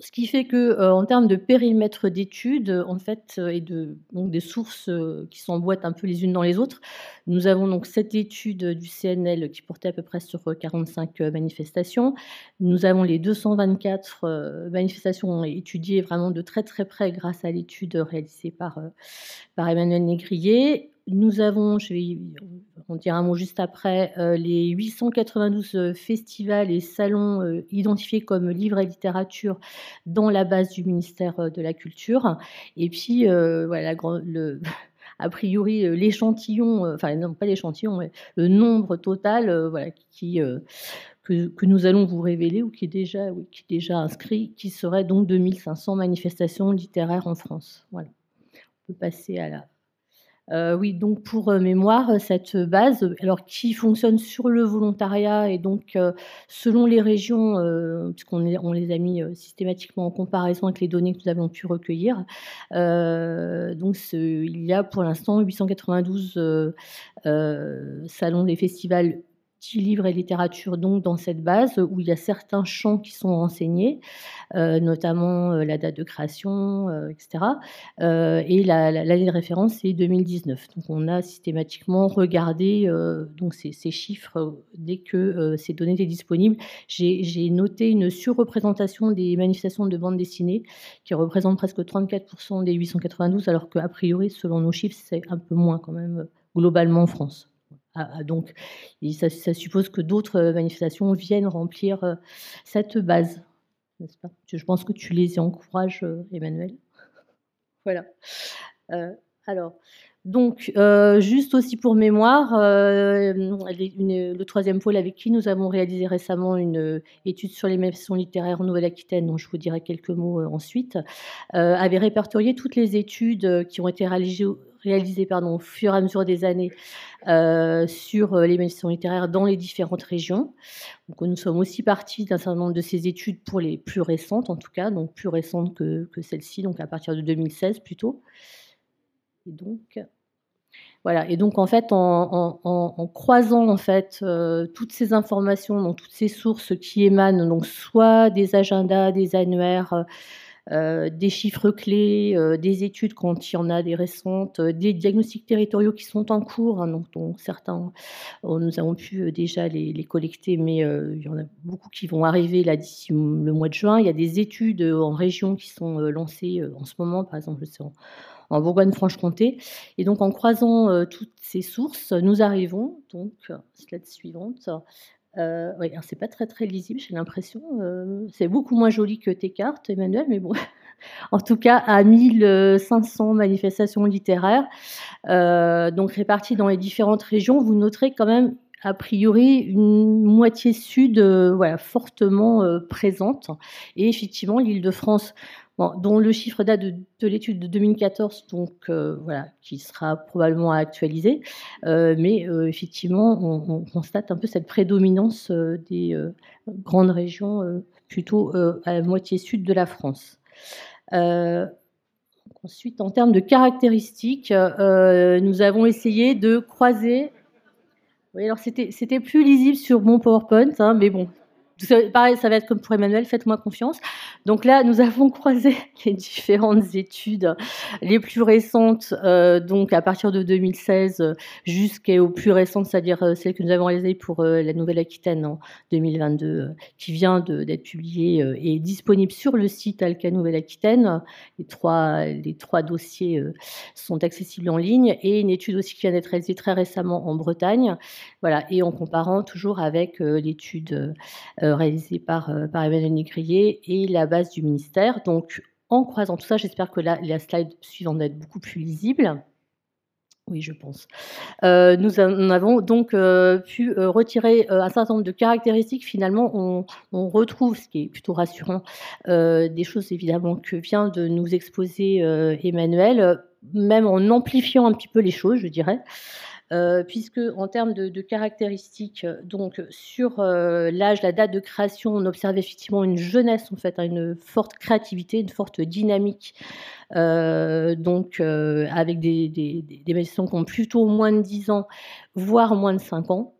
Ce qui fait que, en termes de périmètre d'études, en fait, et de des sources, qui s'emboîtent un peu les unes dans les autres, nous avons donc cette étude du CNL qui portait à peu près sur 45 manifestations. Nous avons les 224 manifestations étudiées vraiment de très, très près grâce à l'étude réalisée par, par Emmanuel Négrier. Nous avons, je vais en dire un mot juste après, euh, les 892 euh, festivals et salons euh, identifiés comme livres et littérature dans la base du ministère de la Culture. Et puis, voilà, le, *laughs* a priori, l'échantillon, enfin, non, pas l'échantillon, mais le nombre total voilà, qui, que, nous allons vous révéler ou qui est, déjà, oui, qui déjà inscrit, qui serait donc 2500 manifestations littéraires en France. Voilà. On peut passer à la euh, oui, donc pour euh, mémoire, cette base, alors qui fonctionne sur le volontariat et donc euh, selon les régions, puisqu'on on les a mis systématiquement en comparaison avec les données que nous avons pu recueillir. donc il y a pour l'instant 892 salons des festivals livres et littérature donc dans cette base où il y a certains champs qui sont renseignés, euh, notamment euh, la date de création, euh, etc. et l'année de référence c'est 2019. Donc on a systématiquement regardé donc ces, chiffres dès que ces données étaient disponibles. J'ai noté une surreprésentation des manifestations de bande dessinée qui représentent presque 34% des 892, alors qu'a priori selon nos chiffres c'est un peu moins quand même globalement en France. Ah, ah, donc, ça, suppose que d'autres euh, manifestations viennent remplir euh, cette base, n'est-ce pas? Je pense que tu les encourages, euh, Emmanuel. *laughs* voilà. alors, donc, juste aussi pour mémoire, le troisième pôle avec qui nous avons réalisé récemment une étude sur les manifestations littéraires en Nouvelle-Aquitaine, dont je vous dirai quelques mots ensuite, avait répertorié toutes les études qui ont été réalisées, au fur et à mesure des années euh, sur euh, les manifestations littéraires dans les différentes régions. Donc, nous sommes aussi partis d'un certain nombre de ces études pour les plus récentes, en tout cas, donc plus récentes que, que celle-ci, donc à partir de 2016 plutôt. Et donc, voilà. Et donc, en fait, en, croisant en fait euh, toutes ces informations, donc toutes ces sources qui émanent, donc soit des agendas, des annuaires, euh, des chiffres clés, euh, des études quand il y en a des récentes, des diagnostics territoriaux qui sont en cours, hein, donc dont certains, nous avons pu déjà les, collecter, mais il y en a beaucoup qui vont arriver là d'ici le mois de juin. Il y a des études en région qui sont lancées en ce moment, par exemple, en, en Bourgogne-Franche-Comté. Et donc, en croisant toutes ces sources, nous arrivons, donc, slide suivante, euh, c'est pas très très lisible, j'ai l'impression. Euh, c'est beaucoup moins joli que tes cartes, Emmanuel, mais bon. *laughs* en tout cas, à 1500 manifestations littéraires, euh, donc réparties dans les différentes régions, vous noterez quand même a priori une moitié sud voilà, fortement présente. Et effectivement, l'île de France dont le chiffre date de, l'étude de 2014, donc euh, voilà, qui sera probablement actualisé. Euh, mais euh, effectivement, on, constate un peu cette prédominance des grandes régions plutôt à la moitié sud de la France. ensuite, en termes de caractéristiques, nous avons essayé de croiser. Oui, alors c'était plus lisible sur mon PowerPoint, hein, mais bon, pareil, ça va être comme pour Emmanuel, faites-moi confiance. Donc là, nous avons *laughs* croisé les différentes études les plus récentes, euh, donc à partir de 2016 jusqu'aux plus récentes, c'est-à-dire euh, celles que nous avons réalisées pour euh, la Nouvelle-Aquitaine en 2022, qui vient d'être publiée et disponible sur le site Alca Nouvelle-Aquitaine. Les trois, les trois dossiers sont accessibles en ligne et une étude aussi qui vient d'être réalisée très récemment en Bretagne. Voilà, et en comparant toujours avec l'étude réalisée par, par Emmanuel Négrier et la base du ministère. Donc, en croisant tout ça, j'espère que la slide suivante va être beaucoup plus lisible. Oui, je pense. Euh, nous avons donc euh, pu euh, retirer un certain nombre de caractéristiques. Finalement, on retrouve, ce qui est plutôt rassurant, des choses évidemment que vient de nous exposer Emmanuel, même en amplifiant un petit peu les choses, je dirais. Euh, puisque en termes de, caractéristiques, donc sur euh, l'âge, la date de création, on observe effectivement une jeunesse en fait, hein, une forte créativité, une forte dynamique, euh, donc avec des, des, des qui ont plutôt moins de 10 ans, voire moins de 5 ans.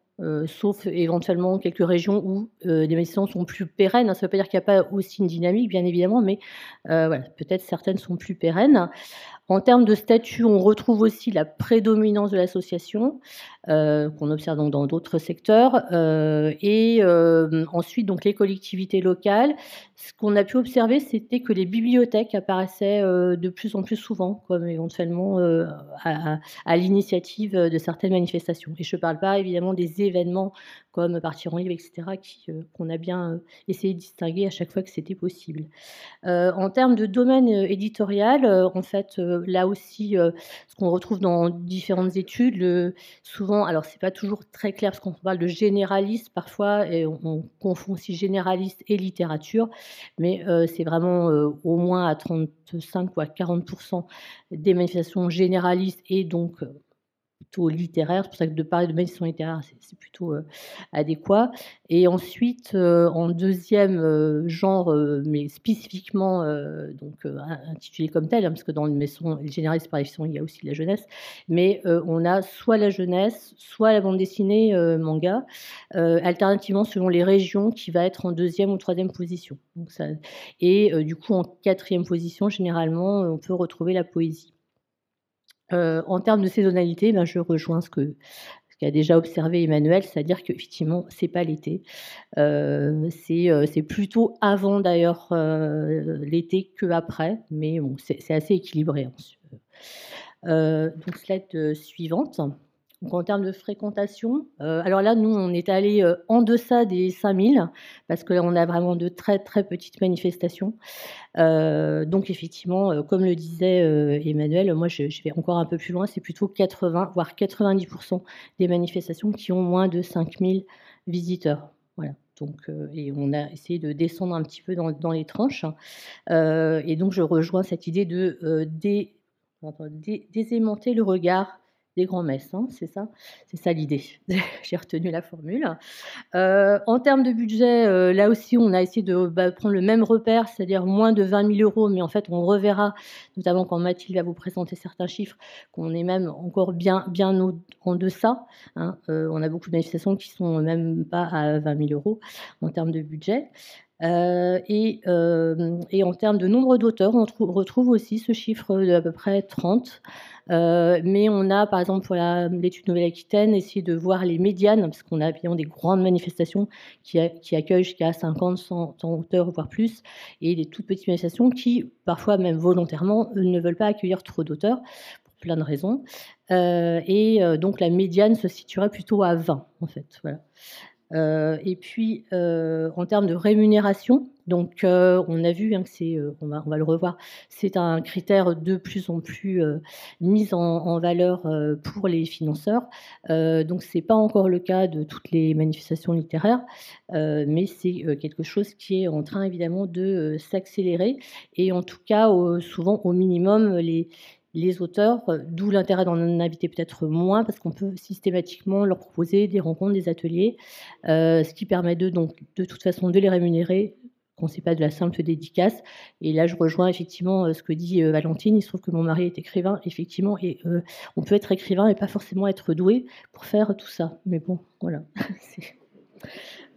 Sauf éventuellement quelques régions où les manifestations sont plus pérennes. Ça ne veut pas dire qu'il n'y a pas aussi une dynamique, bien évidemment, mais voilà, peut-être certaines sont plus pérennes. En termes de statut, on retrouve aussi la prédominance de l'association, euh, qu'on observe donc dans d'autres secteurs. Euh, et euh, ensuite, donc les collectivités locales. Ce qu'on a pu observer, c'était que les bibliothèques apparaissaient de plus en plus souvent, comme éventuellement à, à l'initiative de certaines manifestations. Et je ne parle pas évidemment des événements comme Partir en livre, etc., euh, qu'on a bien euh, essayé de distinguer à chaque fois que c'était possible. Euh, en termes de domaine éditorial, en fait, là aussi, ce qu'on retrouve dans différentes études, souvent, alors c'est pas toujours très clair parce qu'on parle de généraliste parfois, et on, confond aussi généraliste et littérature, mais c'est vraiment au moins à 35 ou à 40% des manifestations généralistes et donc plutôt littéraire. C'est pour ça que de parler de méditation littéraire, c'est plutôt euh, adéquat. Et ensuite, euh, en deuxième euh, genre, mais spécifiquement donc intitulé comme tel, hein, parce que dans le maison généraliste par il y a aussi la jeunesse, mais on a soit la jeunesse, soit la bande dessinée manga, alternativement selon les régions, qui va être en deuxième ou troisième position. Donc ça, et du coup, en quatrième position, généralement, on peut retrouver la poésie. Euh, en termes de saisonnalité, ben, je rejoins ce que ce qu'a déjà observé Emmanuel, c'est-à-dire qu'effectivement, c'est pas l'été. Euh, euh, c'est plutôt avant d'ailleurs l'été que après, mais c'est assez équilibré. Hein. donc, slide suivante. Donc, en termes de fréquentation, euh, alors là, nous, on est allé euh, en deçà des 5000 parce que on a vraiment de très très petites manifestations. Euh, donc effectivement, comme le disait Emmanuel, moi je, vais encore un peu plus loin, c'est plutôt 80 voire 90% des manifestations qui ont moins de 5000 visiteurs. Voilà. Donc, et on a essayé de descendre un petit peu dans, les tranches. et donc, je rejoins cette idée de dé, le regard des grands-messes, c'est ça? C'est ça l'idée. *laughs* J'ai retenu la formule. Euh, en termes de budget, euh, là aussi, on a essayé de bah, prendre le même repère, c'est-à-dire moins de 20 000 euros, mais en fait, on reverra, notamment quand Mathilde va vous présenter certains chiffres, qu'on est même encore bien, bien en deçà. Hein. Euh, on a beaucoup de manifestations qui sont même pas à 20 000 euros en termes de budget. Et, et, en termes de nombre d'auteurs, on retrouve aussi ce chiffre d'à peu près 30. Euh, mais on a, par exemple, pour l'étude Nouvelle-Aquitaine, essayé de voir les médianes, parce qu'on a bien des grandes manifestations qui, accueillent jusqu'à 50, 100, auteurs, voire plus, et des toutes petites manifestations qui, parfois même volontairement, ne veulent pas accueillir trop d'auteurs, pour plein de raisons. Euh, et euh, donc la médiane se situerait plutôt à 20, en fait. Voilà. Euh, et puis, euh, en termes de rémunération, donc euh, on a vu hein, on va, le revoir, c'est un critère de plus en plus mis en, valeur pour les financeurs. donc c'est pas encore le cas de toutes les manifestations littéraires, mais c'est quelque chose qui est en train évidemment de s'accélérer. Et en tout cas, souvent au minimum, les, les auteurs, euh, d'où l'intérêt d'en inviter peut-être moins, parce qu'on peut systématiquement leur proposer des rencontres, des ateliers, euh, ce qui permet de, donc, de toute façon de les rémunérer qu'on ne sait pas de la simple dédicace. Et là, je rejoins effectivement euh, ce que dit Valentine. Il se trouve que mon mari est écrivain, effectivement, et on peut être écrivain et pas forcément être doué pour faire tout ça. Mais bon, voilà.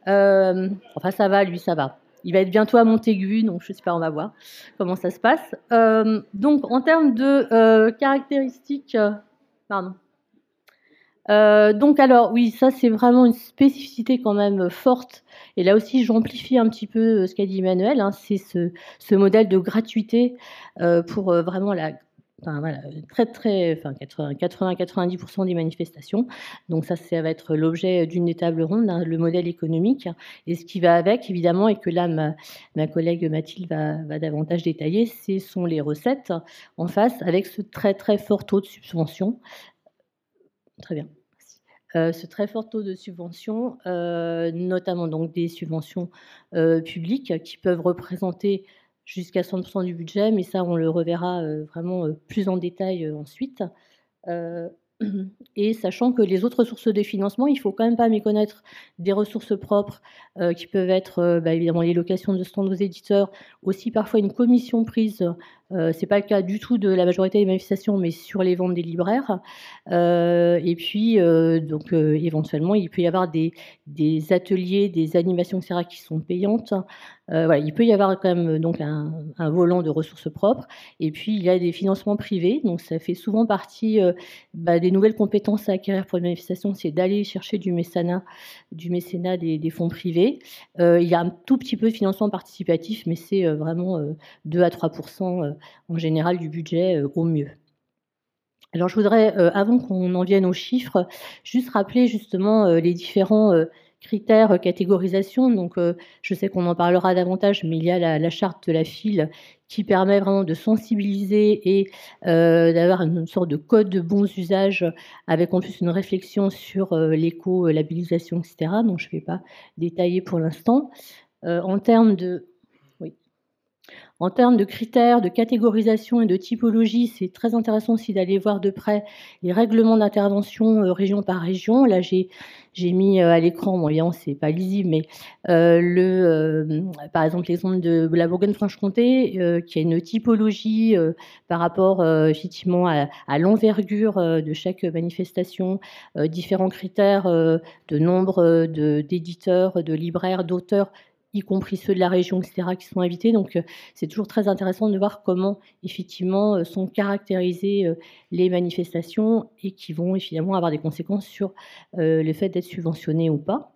*laughs* enfin, ça va, lui, ça va. Il va être bientôt à Montaigu, donc je sais pas, on va voir comment ça se passe. Euh, donc, en termes de euh, caractéristiques, euh, pardon. donc, alors, oui, ça c'est vraiment une spécificité quand même forte. Et là aussi, j'amplifie un petit peu ce qu'a dit Emmanuel. Hein, c'est ce, ce, modèle de gratuité pour vraiment la enfin, voilà, très très, enfin 80-90% des manifestations. Donc ça, ça va être l'objet d'une table ronde, hein, le modèle économique. Et ce qui va avec, évidemment, et que là ma, collègue Mathilde va, va davantage détailler, ce sont les recettes en face, avec ce très très fort taux de subvention. Très bien. Euh, ce très fort taux de subvention, euh, notamment donc des subventions euh, publiques qui peuvent représenter jusqu'à 100% du budget, mais ça, on le reverra euh, vraiment euh, plus en détail euh, ensuite. *clears throat* et sachant que les autres sources de financement, il faut quand même pas méconnaître des ressources propres qui peuvent être bah, évidemment les locations de stands aux éditeurs, aussi parfois une commission prise Euh, c'est pas le cas du tout de la majorité des manifestations, mais sur les ventes des libraires. Euh, et puis, euh, donc, éventuellement, il peut y avoir des, ateliers, des animations, etc., qui sont payantes. voilà, il peut y avoir quand même donc un, volant de ressources propres. Et puis, il y a des financements privés. Donc, ça fait souvent partie bah, des nouvelles compétences à acquérir pour les manifestations, c'est d'aller chercher du mécénat, du mécénat des fonds privés. il y a un tout petit peu de financement participatif, mais c'est vraiment 2 à 3 en général du budget euh, au mieux. Alors je voudrais, euh, avant qu'on en vienne aux chiffres, juste rappeler justement euh, les différents critères catégorisation. Donc je sais qu'on en parlera davantage, mais il y a la, charte de la file qui permet vraiment de sensibiliser et d'avoir une sorte de code de bons usages avec en plus une réflexion sur l'éco-labellisation, etc. Donc je ne vais pas détailler pour l'instant. en termes de en termes de critères, de catégorisation et de typologie, c'est très intéressant aussi d'aller voir de près les règlements d'intervention euh, région par région. Là, j'ai mis euh, à l'écran, bon, évidemment, c'est pas lisible, mais euh, le, par exemple, l'exemple de la Bourgogne-Franche-Comté, qui a une typologie par rapport effectivement à l'envergure de chaque manifestation, différents critères de nombre d'éditeurs, de libraires, d'auteurs y compris ceux de la région, etc., qui sont invités. Donc, euh, c'est toujours très intéressant de voir comment, effectivement, euh, sont caractérisées euh, les manifestations et qui vont, évidemment, avoir des conséquences sur le fait d'être subventionné ou pas.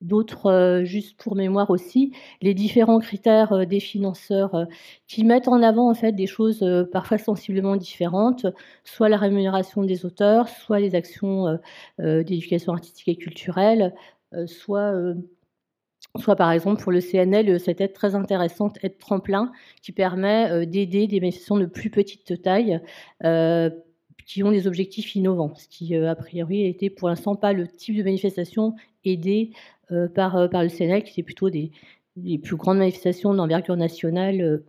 D'autres, juste pour mémoire aussi, les différents critères des financeurs qui mettent en avant en fait des choses parfois sensiblement différentes, soit la rémunération des auteurs, soit les actions d'éducation artistique et culturelle, soit soit par exemple pour le CNL euh, cette aide très intéressante, aide tremplin, qui permet euh, d'aider des manifestations de plus petite taille euh, qui ont des objectifs innovants, ce qui a priori était pour l'instant pas le type de manifestation aidée par, le CNL, qui était plutôt des, plus grandes manifestations d'envergure nationale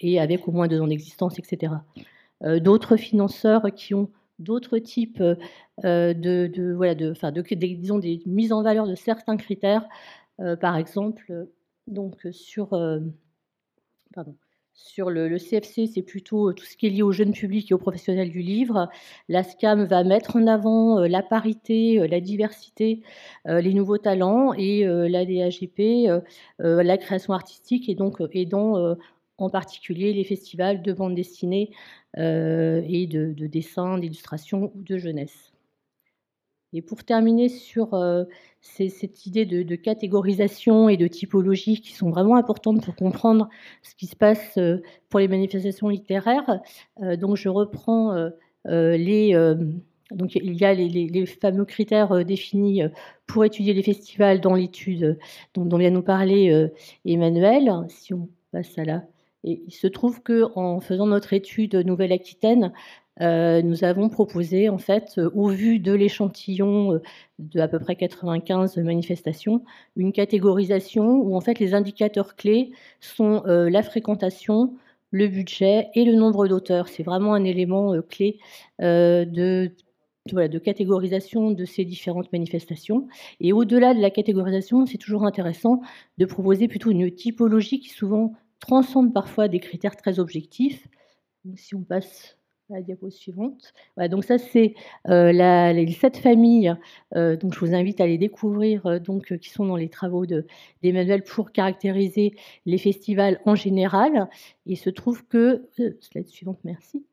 et avec au moins deux ans d'existence, etc. D'autres financeurs qui ont d'autres types de, de, des mises en valeur de certains critères euh, par exemple, donc sur, euh, sur le, CFC, c'est plutôt euh, tout ce qui est lié au jeune public et aux professionnels du livre. La SCAM va mettre en avant la parité, la diversité, les nouveaux talents et la DAGP, la création artistique et donc aidant en particulier les festivals de bande dessinée et de dessin, d'illustration ou de jeunesse. Et pour terminer sur c'est cette idée de, catégorisation et de typologie qui sont vraiment importantes pour comprendre ce qui se passe euh, pour les manifestations littéraires. Euh, donc je reprends euh, les... donc il y a les, fameux critères définis pour étudier les festivals dans l'étude dont, vient nous parler Emmanuel. Si on passe à là. Et il se trouve que en faisant notre étude Nouvelle-Aquitaine, euh, nous avons proposé, en fait, euh, au vu de l'échantillon euh, de à peu près 95 manifestations, une catégorisation où en fait les indicateurs clés sont la fréquentation, le budget et le nombre d'auteurs. C'est vraiment un élément clé de, de catégorisation de ces différentes manifestations. Et au-delà de la catégorisation, c'est toujours intéressant de proposer plutôt une typologie qui souvent transcende parfois des critères très objectifs. si on passe la diapo suivante. donc ça, c'est euh, les sept familles. Euh, donc je vous invite à les découvrir, euh, donc qui sont dans les travaux d'Emmanuel pour caractériser les festivals en général. Il se trouve que slide suivante, merci.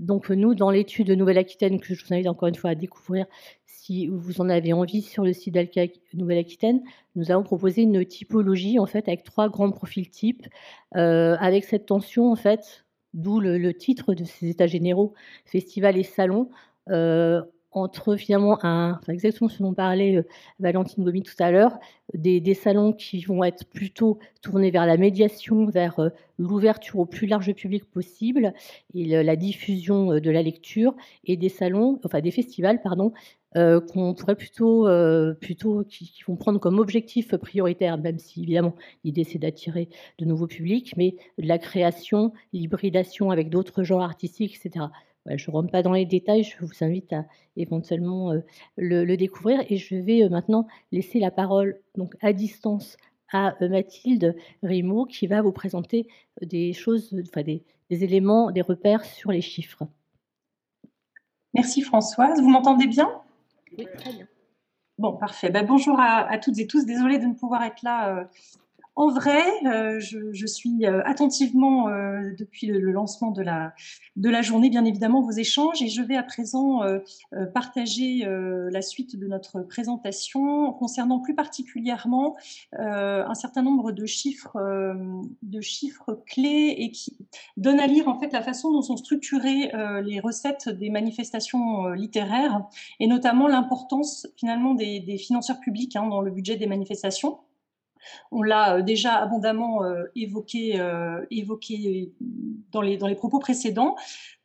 Donc nous, dans l'étude de Nouvelle-Aquitaine, que je vous invite encore une fois à découvrir, si vous en avez envie, sur le site d'Alca Nouvelle-Aquitaine, nous avons proposé une typologie en fait avec trois grands profils types, avec cette tension en fait d'où le, titre de ces états généraux, festival et salon, euh, entre finalement un, exactement ce dont parlait euh, Valentine Gomi tout à l'heure, des, salons qui vont être plutôt tournés vers la médiation, vers euh, l'ouverture au plus large public possible et la diffusion de la lecture, et des salons, des festivals, pardon, euh, qu'on pourrait plutôt, euh, plutôt qui, vont prendre comme objectif prioritaire, même si évidemment l'idée c'est d'attirer de nouveaux publics, mais la création, l'hybridation avec d'autres genres artistiques, etc. je ne rentre pas dans les détails, je vous invite à éventuellement euh, le, découvrir et je vais maintenant laisser la parole donc à distance à Mathilde Rimaud qui va vous présenter des choses, enfin des éléments, des repères sur les chiffres. Merci Françoise. Vous m'entendez bien? Bon, parfait. Ben, bonjour à, toutes et tous. Désolée de ne pouvoir être là en vrai, euh, je, suis euh, attentivement euh, depuis le, lancement de la, de la journée, bien évidemment, vos échanges et je vais à présent partager la suite de notre présentation concernant plus particulièrement un certain nombre de chiffres, de chiffres clés et qui donnent à lire en fait la façon dont sont structurées les recettes des manifestations littéraires et notamment l'importance finalement des, financeurs publics hein, dans le budget des manifestations. On l'a euh, déjà abondamment euh, évoqué, euh, dans, les, propos précédents.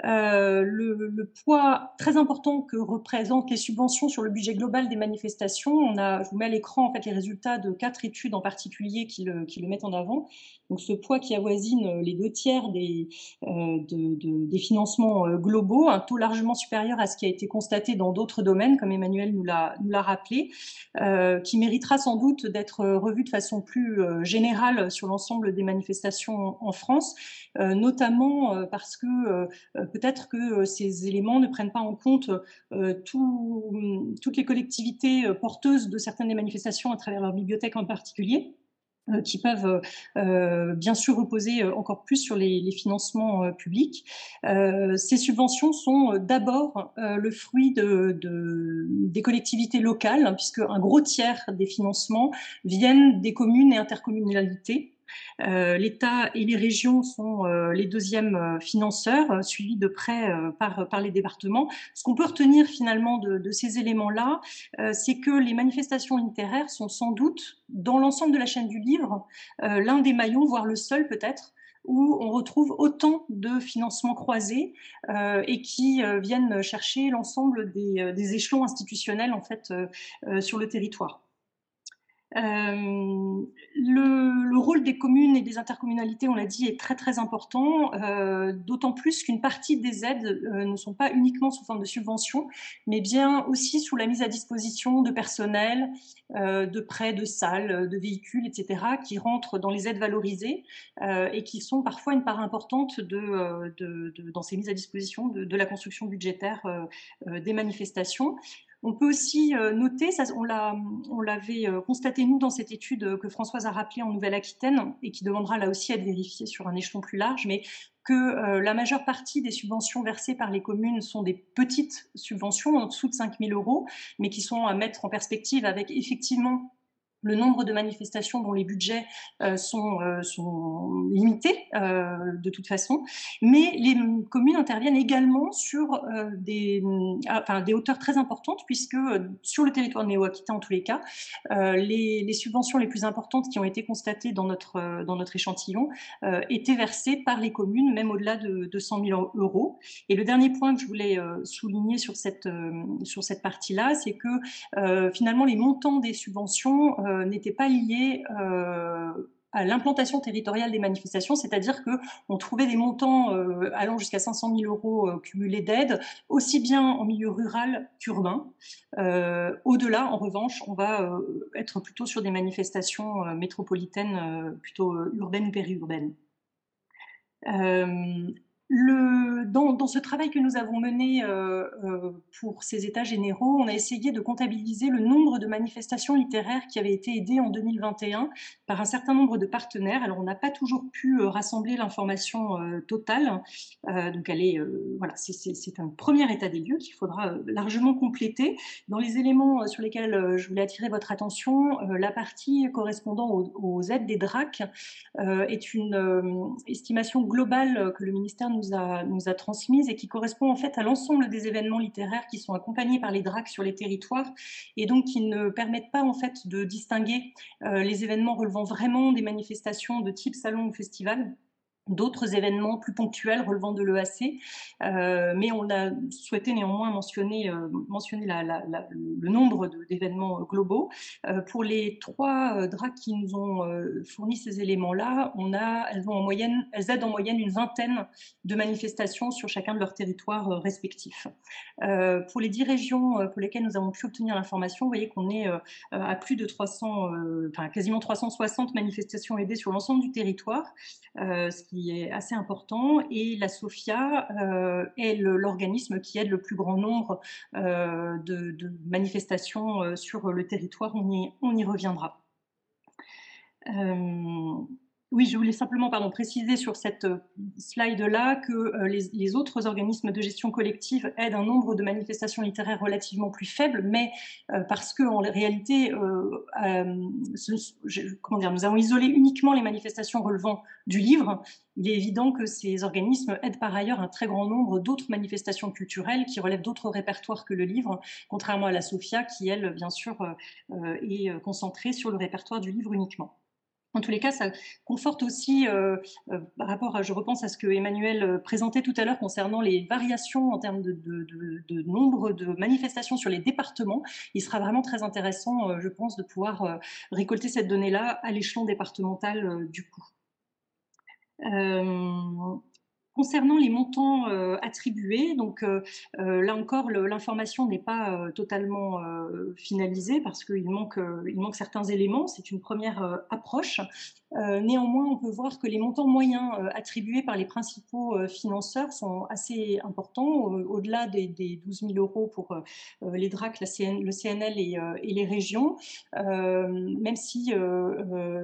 le, poids très important que représentent les subventions sur le budget global des manifestations, on a, je vous mets à l'écran en fait les résultats de quatre études en particulier qui le, mettent en avant. Donc ce poids qui avoisine les deux tiers des financements globaux, un taux largement supérieur à ce qui a été constaté dans d'autres domaines, comme Emmanuel nous l'a rappelé, qui méritera sans doute d'être revu de façon plus euh, générales sur l'ensemble des manifestations en France, euh, notamment euh, parce que peut-être que ces éléments ne prennent pas en compte toutes les collectivités porteuses de certaines des manifestations à travers leur bibliothèque en particulier. Euh, qui peuvent euh, euh, bien sûr reposer encore plus sur les, financements publics. ces subventions sont d'abord le fruit de, des collectivités locales, hein, puisque un gros tiers des financements viennent des communes et intercommunalités. Euh, L'État et les régions sont euh, les deuxièmes euh, financeurs, suivis de près par, les départements. Ce qu'on peut retenir finalement de, ces éléments-là, c'est que les manifestations littéraires sont sans doute, dans l'ensemble de la chaîne du livre, l'un des maillons, voire le seul peut-être, où on retrouve autant de financements croisés et qui viennent chercher l'ensemble des, des, échelons institutionnels en fait sur le territoire. Euh, le, rôle des communes et des intercommunalités, on l'a dit, est très très important, euh, d'autant plus qu'une partie des aides euh, ne sont pas uniquement sous forme de subventions, mais bien aussi sous la mise à disposition de personnel, de prêts, de salles, de véhicules, etc., qui rentrent dans les aides valorisées et qui sont parfois une part importante dans ces mises à disposition de la construction budgétaire des manifestations. On peut aussi euh, noter, on l'avait euh, constaté nous dans cette étude euh, que Françoise a rappelée en Nouvelle-Aquitaine et qui demandera là aussi à être sur un échelon plus large, mais que la majeure partie des subventions versées par les communes sont des petites subventions en dessous de 5 000 euros, mais qui sont à mettre en perspective avec effectivement le nombre de manifestations dont les budgets euh, sont, euh, sont, limités euh, de toute façon, mais les communes interviennent également sur des, enfin, des hauteurs très importantes, puisque sur le territoire néo-aquitain en tous les cas, les, les, subventions les plus importantes qui ont été constatées dans notre, dans notre échantillon étaient versées par les communes, même au-delà de, de 100 000 euros. Et le dernier point que je voulais souligner sur cette, sur cette partie-là, c'est que finalement les montants des subventions euh, n'était pas lié euh, à l'implantation territoriale des manifestations, c'est-à-dire que on trouvait des montants euh, allant jusqu'à 500 000 euros cumulés d'aide, aussi bien en milieu rural qu'urbain. Au-delà, en revanche, on va être plutôt sur des manifestations métropolitaines, plutôt urbaines ou périurbaines. Dans, ce travail que nous avons mené euh, euh, pour ces états généraux, on a essayé de comptabiliser le nombre de manifestations littéraires qui avaient été aidées en 2021 par un certain nombre de partenaires. Alors, on n'a pas toujours pu euh, rassembler l'information totale, donc elle est voilà, c'est un premier état des lieux qu'il faudra largement compléter. Dans les éléments sur lesquels je voulais attirer votre attention, la partie correspondant aux, aux aides des DRAC est une estimation globale que le ministère nous nous a, nous a transmises et qui correspond en fait à l'ensemble des événements littéraires qui sont accompagnés par les DRAC sur les territoires et donc qui ne permettent pas en fait de distinguer euh, les événements relevant vraiment des manifestations de type salon ou festival d'autres événements plus ponctuels relevant de l'EAC, euh, mais on a souhaité néanmoins mentionner, euh, mentionner le nombre d'événements globaux. Euh, pour les trois DRAC qui nous ont fourni ces éléments-là, on elles, elles aident en moyenne une vingtaine de manifestations sur chacun de leurs territoires respectifs. pour les dix régions pour lesquelles nous avons pu obtenir l'information, vous voyez qu'on est à plus de 300, enfin quasiment 360 manifestations aidées sur l'ensemble du territoire, ce qui est assez important. Et la SOFIA est l'organisme qui aide le plus grand nombre de, de, manifestations sur le territoire. On y, on y reviendra. Oui, je voulais simplement pardon, préciser sur cette euh, slide-là que euh, les, autres organismes de gestion collective aident un nombre de manifestations littéraires relativement plus faible, mais euh, parce que en réalité, comment dire, nous avons isolé uniquement les manifestations relevant du livre. Il est évident que ces organismes aident par ailleurs un très grand nombre d'autres manifestations culturelles qui relèvent d'autres répertoires que le livre, contrairement à la SOFIA qui, elle, bien sûr, est concentrée sur le répertoire du livre uniquement. En tous les cas, ça conforte aussi, euh, euh, par rapport à, je repense à ce que Emmanuel euh, présentait tout à l'heure concernant les variations en termes de, nombre de manifestations sur les départements. Il sera vraiment très intéressant, je pense, de pouvoir récolter cette donnée-là à l'échelon départemental du coup. Concernant les montants euh, attribués, donc euh, euh, là encore, l'information n'est pas totalement finalisée parce qu'il manque, manque certains éléments. C'est une première approche. Néanmoins, on peut voir que les montants moyens attribués par les principaux financeurs sont assez importants, au-delà des, des, 12 000 euros pour les DRAC, le CNL et, les régions, même si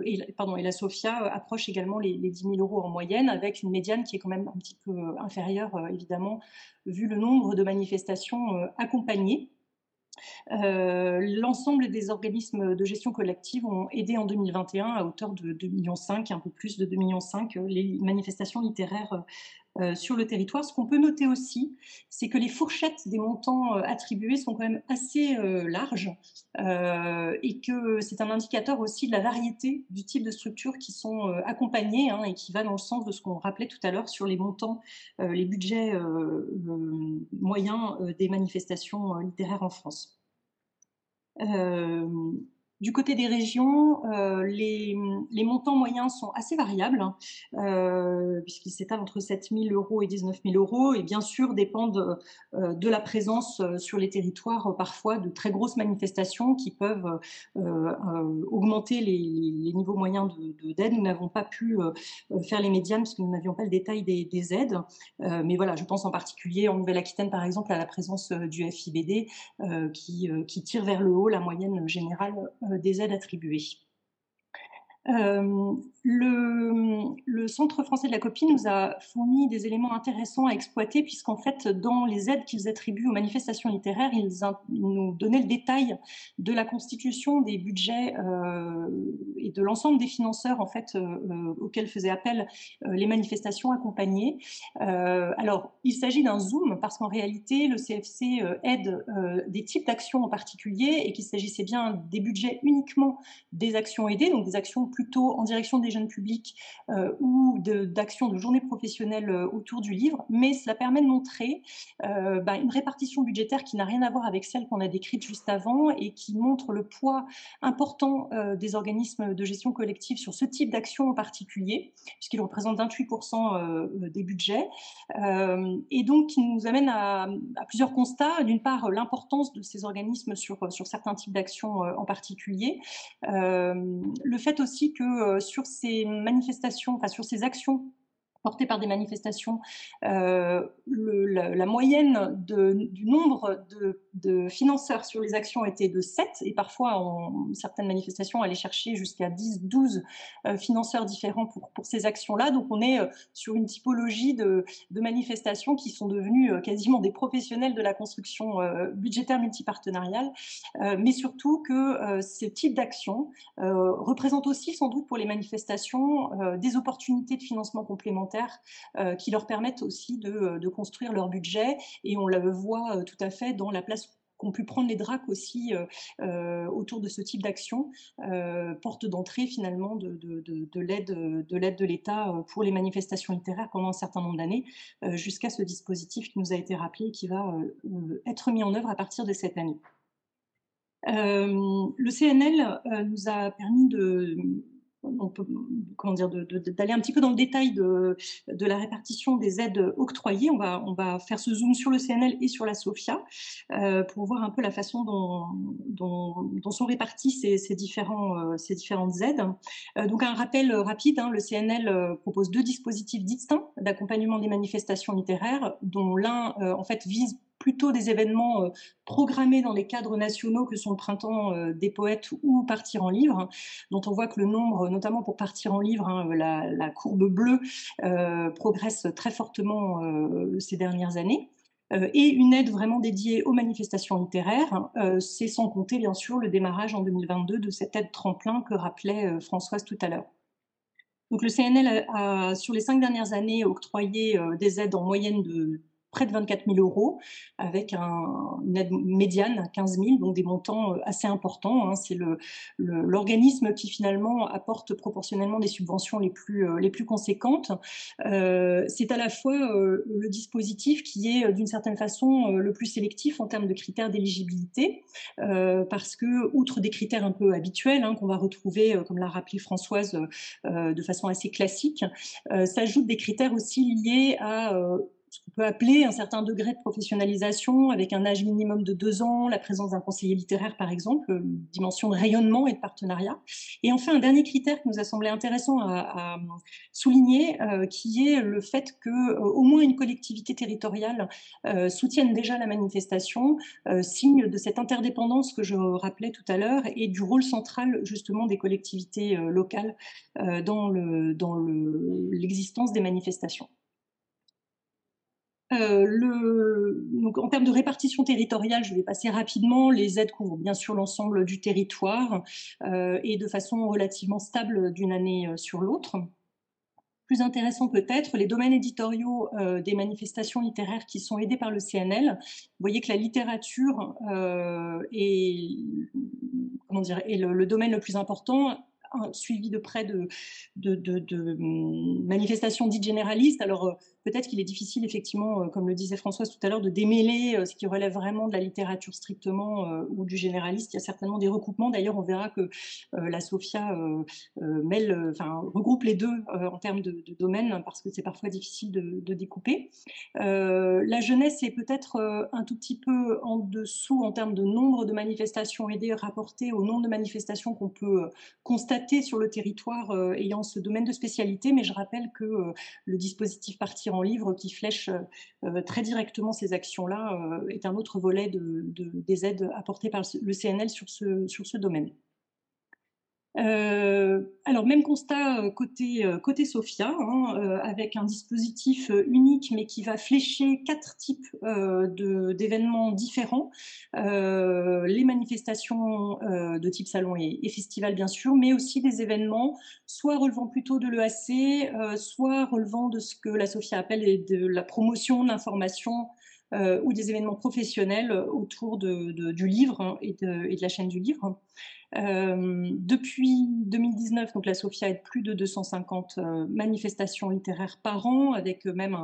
et, pardon, et la SOFIA approche également les, les 10 000 euros en moyenne, avec une médiane qui est quand même un petit peu euh, inférieur, euh, évidemment, vu le nombre de manifestations euh. L'ensemble des organismes de gestion collective ont aidé en 2021 à hauteur de 2,5 millions, un peu plus de 2,5 millions, les manifestations littéraires euh, sur le territoire. Ce qu'on peut noter aussi, c'est que les fourchettes des montants euh, attribués sont quand même assez euh, larges et que c'est un indicateur aussi de la variété du type de structures qui sont accompagnées hein, et qui va dans le sens de ce qu'on rappelait tout à l'heure sur les montants, les budgets moyens des manifestations littéraires en France. Du côté des régions, euh, les, montants moyens sont assez variables, hein, euh, puisqu'ils s'étalent entre 7 000 euros et 19 000 euros, et bien sûr dépendent euh, de la présence sur les territoires parfois de très grosses manifestations qui peuvent augmenter les, niveaux moyens d'aide. De, nous n'avons pas pu faire les médianes parce que nous n'avions pas le détail des, aides, mais voilà, je pense en particulier en Nouvelle-Aquitaine par exemple à la présence du FIBD qui, tire vers le haut la moyenne générale des aides attribuées. Euh, le, Centre français de la copie nous a fourni des éléments intéressants à exploiter, puisqu'en fait, dans les aides qu'ils attribuent aux manifestations littéraires, ils, nous donnaient le détail de la constitution des budgets euh, et de l'ensemble des financeurs en fait, euh, auxquels faisaient appel les manifestations accompagnées. alors, il s'agit d'un zoom, parce qu'en réalité, le CFC aide des types d'actions en particulier, et qu'il s'agissait bien des budgets uniquement des actions aidées, donc des actions plutôt en direction des jeunes publics euh, ou d'actions de, journées professionnelles euh, autour du livre, mais cela permet de montrer euh, bah, une répartition budgétaire qui n'a rien à voir avec celle qu'on a décrite juste avant et qui montre le poids important des organismes de gestion collective sur ce type d'action en particulier, puisqu'il représente 28% des budgets, et donc qui nous amène à, plusieurs constats. D'une part, l'importance de ces organismes sur, sur certains types d'actions en particulier, le fait aussi que euh, sur ces manifestations, enfin sur ces actions portées par des manifestations, euh, la, moyenne du nombre de, financeurs sur les actions était de 7, et parfois, en, certaines manifestations, allaient chercher jusqu'à 10, 12 euh, financeurs différents pour, pour ces actions-là. Donc, on est euh, sur une typologie de, manifestations qui sont devenues quasiment des professionnels de la construction budgétaire multipartenariale, mais surtout que ce type d'action représente aussi, sans doute, pour les manifestations, des opportunités de financement complémentaires euh, qui leur permettent aussi de, de, construire leur budget. Et on le voit euh, tout à fait dans la place qu'ont pu prendre les DRAC aussi euh, autour de ce type d'action, porte d'entrée finalement de, de, de l'aide de l'État pour les manifestations littéraires pendant un certain nombre d'années, jusqu'à ce dispositif qui nous a été rappelé et qui va être mis en œuvre à partir de cette année. le CNL nous a permis de on peut, comment dire, d'aller un petit peu dans le détail de, la répartition des aides octroyées. On va, on va faire ce zoom sur le CNL et sur la SOFIA euh, pour voir un peu la façon dont, sont réparties ces, ces, euh, différentes aides. Euh, donc un rappel rapide, hein, le CNL propose deux dispositifs distincts d'accompagnement des manifestations littéraires, dont l'un en fait vise plutôt des événements euh, programmés dans les cadres nationaux que sont le printemps euh, des poètes ou Partir en livre, dont on voit que le nombre, notamment pour Partir en livre, hein, la, courbe bleue euh, progresse très fortement ces dernières années. et une aide vraiment dédiée aux manifestations littéraires, c'est sans compter bien sûr le démarrage en 2022 de cette aide tremplin que rappelait Françoise tout à l'heure. Donc le CNL a, sur les cinq dernières années octroyé des aides en moyenne de près de 24 000 euros, avec un, une aide médiane à 15 000, donc des montants euh, assez importants. Hein. C'est l'organisme qui finalement apporte proportionnellement des subventions les plus, euh, les plus conséquentes. Euh, c'est à la fois le dispositif qui est d'une certaine façon le plus sélectif en termes de critères d'éligibilité, parce que, outre des critères un peu habituels hein, qu'on va retrouver, comme l'a rappelé Françoise, de façon assez classique, s'ajoutent des critères aussi liés à ce qu'on peut appeler un certain degré de professionnalisation avec un âge minimum de deux ans, la présence d'un conseiller littéraire par exemple, une dimension de rayonnement et de partenariat. Et enfin, un dernier critère qui nous a semblé intéressant à, souligner, euh, qui est le fait que euh, au moins une collectivité territoriale euh, soutienne déjà la manifestation, signe de cette interdépendance que je rappelais tout à l'heure et du rôle central justement des collectivités locales dans l'existence des manifestations. Euh, donc, en termes de répartition territoriale, je vais passer rapidement. Les aides couvrent bien sûr l'ensemble du territoire euh, et de façon relativement stable d'une année euh, sur l'autre. Plus intéressant peut-être, les domaines éditoriaux des manifestations littéraires qui sont aidés par le CNL. Vous voyez que la littérature est le, domaine le plus important suivi de près de, hum, manifestations dites généralistes. Alors, Peut-être qu'il est difficile, effectivement, euh, comme le disait Françoise tout à l'heure, de démêler euh, ce qui relève vraiment de la littérature strictement euh, ou du généraliste. Il y a certainement des recoupements. D'ailleurs, on verra que la SOFIA mêle, enfin, regroupe les deux en termes de, de domaine parce que c'est parfois difficile de, découper. la jeunesse est peut-être un tout petit peu en dessous en termes de nombre de manifestations aidées rapportées au nombre de manifestations qu'on peut constater sur le territoire ayant ce domaine de spécialité. Mais je rappelle que le dispositif partir en livre qui flèche euh, très directement ces actions-là euh, est un autre volet des aides apportées par le CNL sur ce domaine. Euh, alors, même constat euh, côté, euh, côté Sophia, hein, avec un dispositif unique, mais qui va flécher quatre types d'événements différents. les manifestations de type salon et, festival, bien sûr, mais aussi des événements soit relevant plutôt de l'EAC, soit relevant de ce que la Sophia appelle de la promotion, de l'information, ou des événements professionnels autour du livre hein, et, de, la chaîne du livre. Euh, depuis 2019, donc la SOFIA aide plus de 250 euh, manifestations littéraires par an, avec même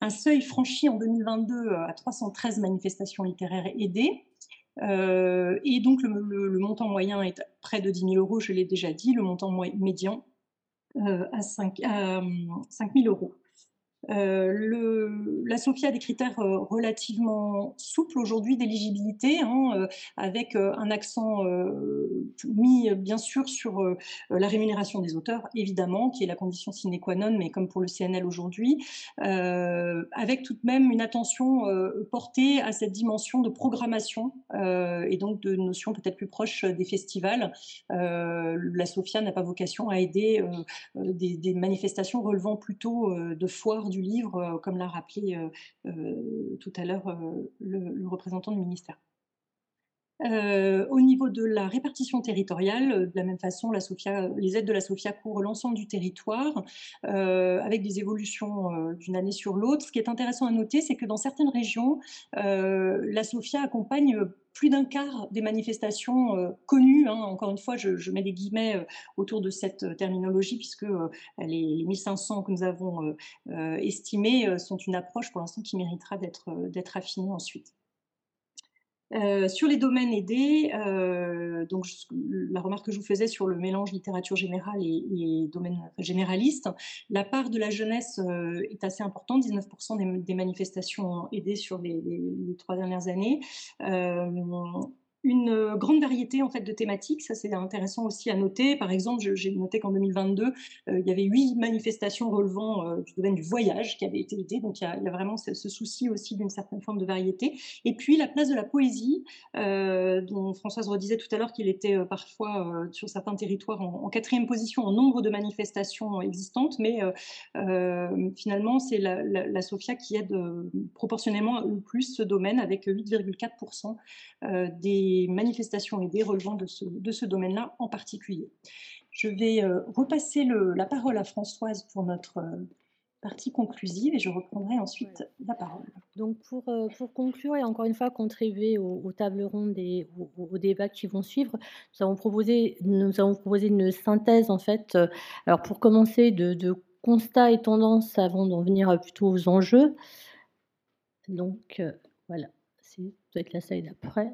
un, seuil franchi en 2022 euh, à 313 manifestations littéraires aidées. et donc le, montant moyen est près de 10 000 euros, je l'ai déjà dit, le montant médian à 5, à 5 000 euros. Euh, la SOFIA a des critères euh, relativement souples aujourd'hui d'éligibilité, hein, euh, avec un accent mis bien sûr sur la rémunération des auteurs, évidemment, qui est la condition sine qua non, mais comme pour le CNL aujourd'hui, avec tout de même une attention portée à cette dimension de programmation et donc de notions peut-être plus proches des festivals. la SOFIA n'a pas vocation à aider des, manifestations relevant plutôt de foires du livre, euh, comme l'a rappelé euh, euh, tout à l'heure le, représentant du ministère. au niveau de la répartition territoriale, de la même façon, la les aides de la SOFIA couvrent l'ensemble du territoire, avec des évolutions d'une année sur l'autre. Ce qui est intéressant à noter, c'est que dans certaines régions, la SOFIA accompagne plus d'un quart des manifestations euh, connues, hein. encore une fois, je, mets des guillemets euh, autour de cette euh, terminologie, puisque les, les, 1500 que nous avons estimés sont une approche pour l'instant qui méritera d'être affinée ensuite. Euh, sur les domaines aidés, euh, donc la remarque que je vous faisais sur le mélange littérature générale et, domaine généraliste, la part de la jeunesse euh, est assez importante, 19% des, manifestations aidées sur les trois dernières années une euh, grande variété en fait de thématiques. Ça, c'est intéressant aussi à noter. Par exemple, j'ai noté qu'en 2022, euh, il y avait huit manifestations relevant euh, du domaine du voyage qui avaient été aidées. Donc, il y a, vraiment ce, souci aussi d'une certaine forme de variété. Et puis, la place de la poésie, dont Françoise redisait tout à l'heure qu'il était parfois sur certains territoires en, quatrième position en nombre de manifestations existantes, mais finalement, c'est la, SOFIA qui aide proportionnellement le plus ce domaine avec 8,4% des manifestations aidées relevant de ce, de ce domaine-là en particulier. Je vais euh, repasser le, la parole à Françoise pour notre euh, partie conclusive et je reprendrai ensuite la parole. Donc pour, euh, pour conclure et encore une fois contribuer aux, aux tables rondes et aux, aux, débats qui vont suivre, nous avons proposé, nous avons proposé une synthèse en fait, alors pour commencer de, de constats et tendances avant d'en venir plutôt aux enjeux. Donc voilà, c'est peut-être la slide d'après.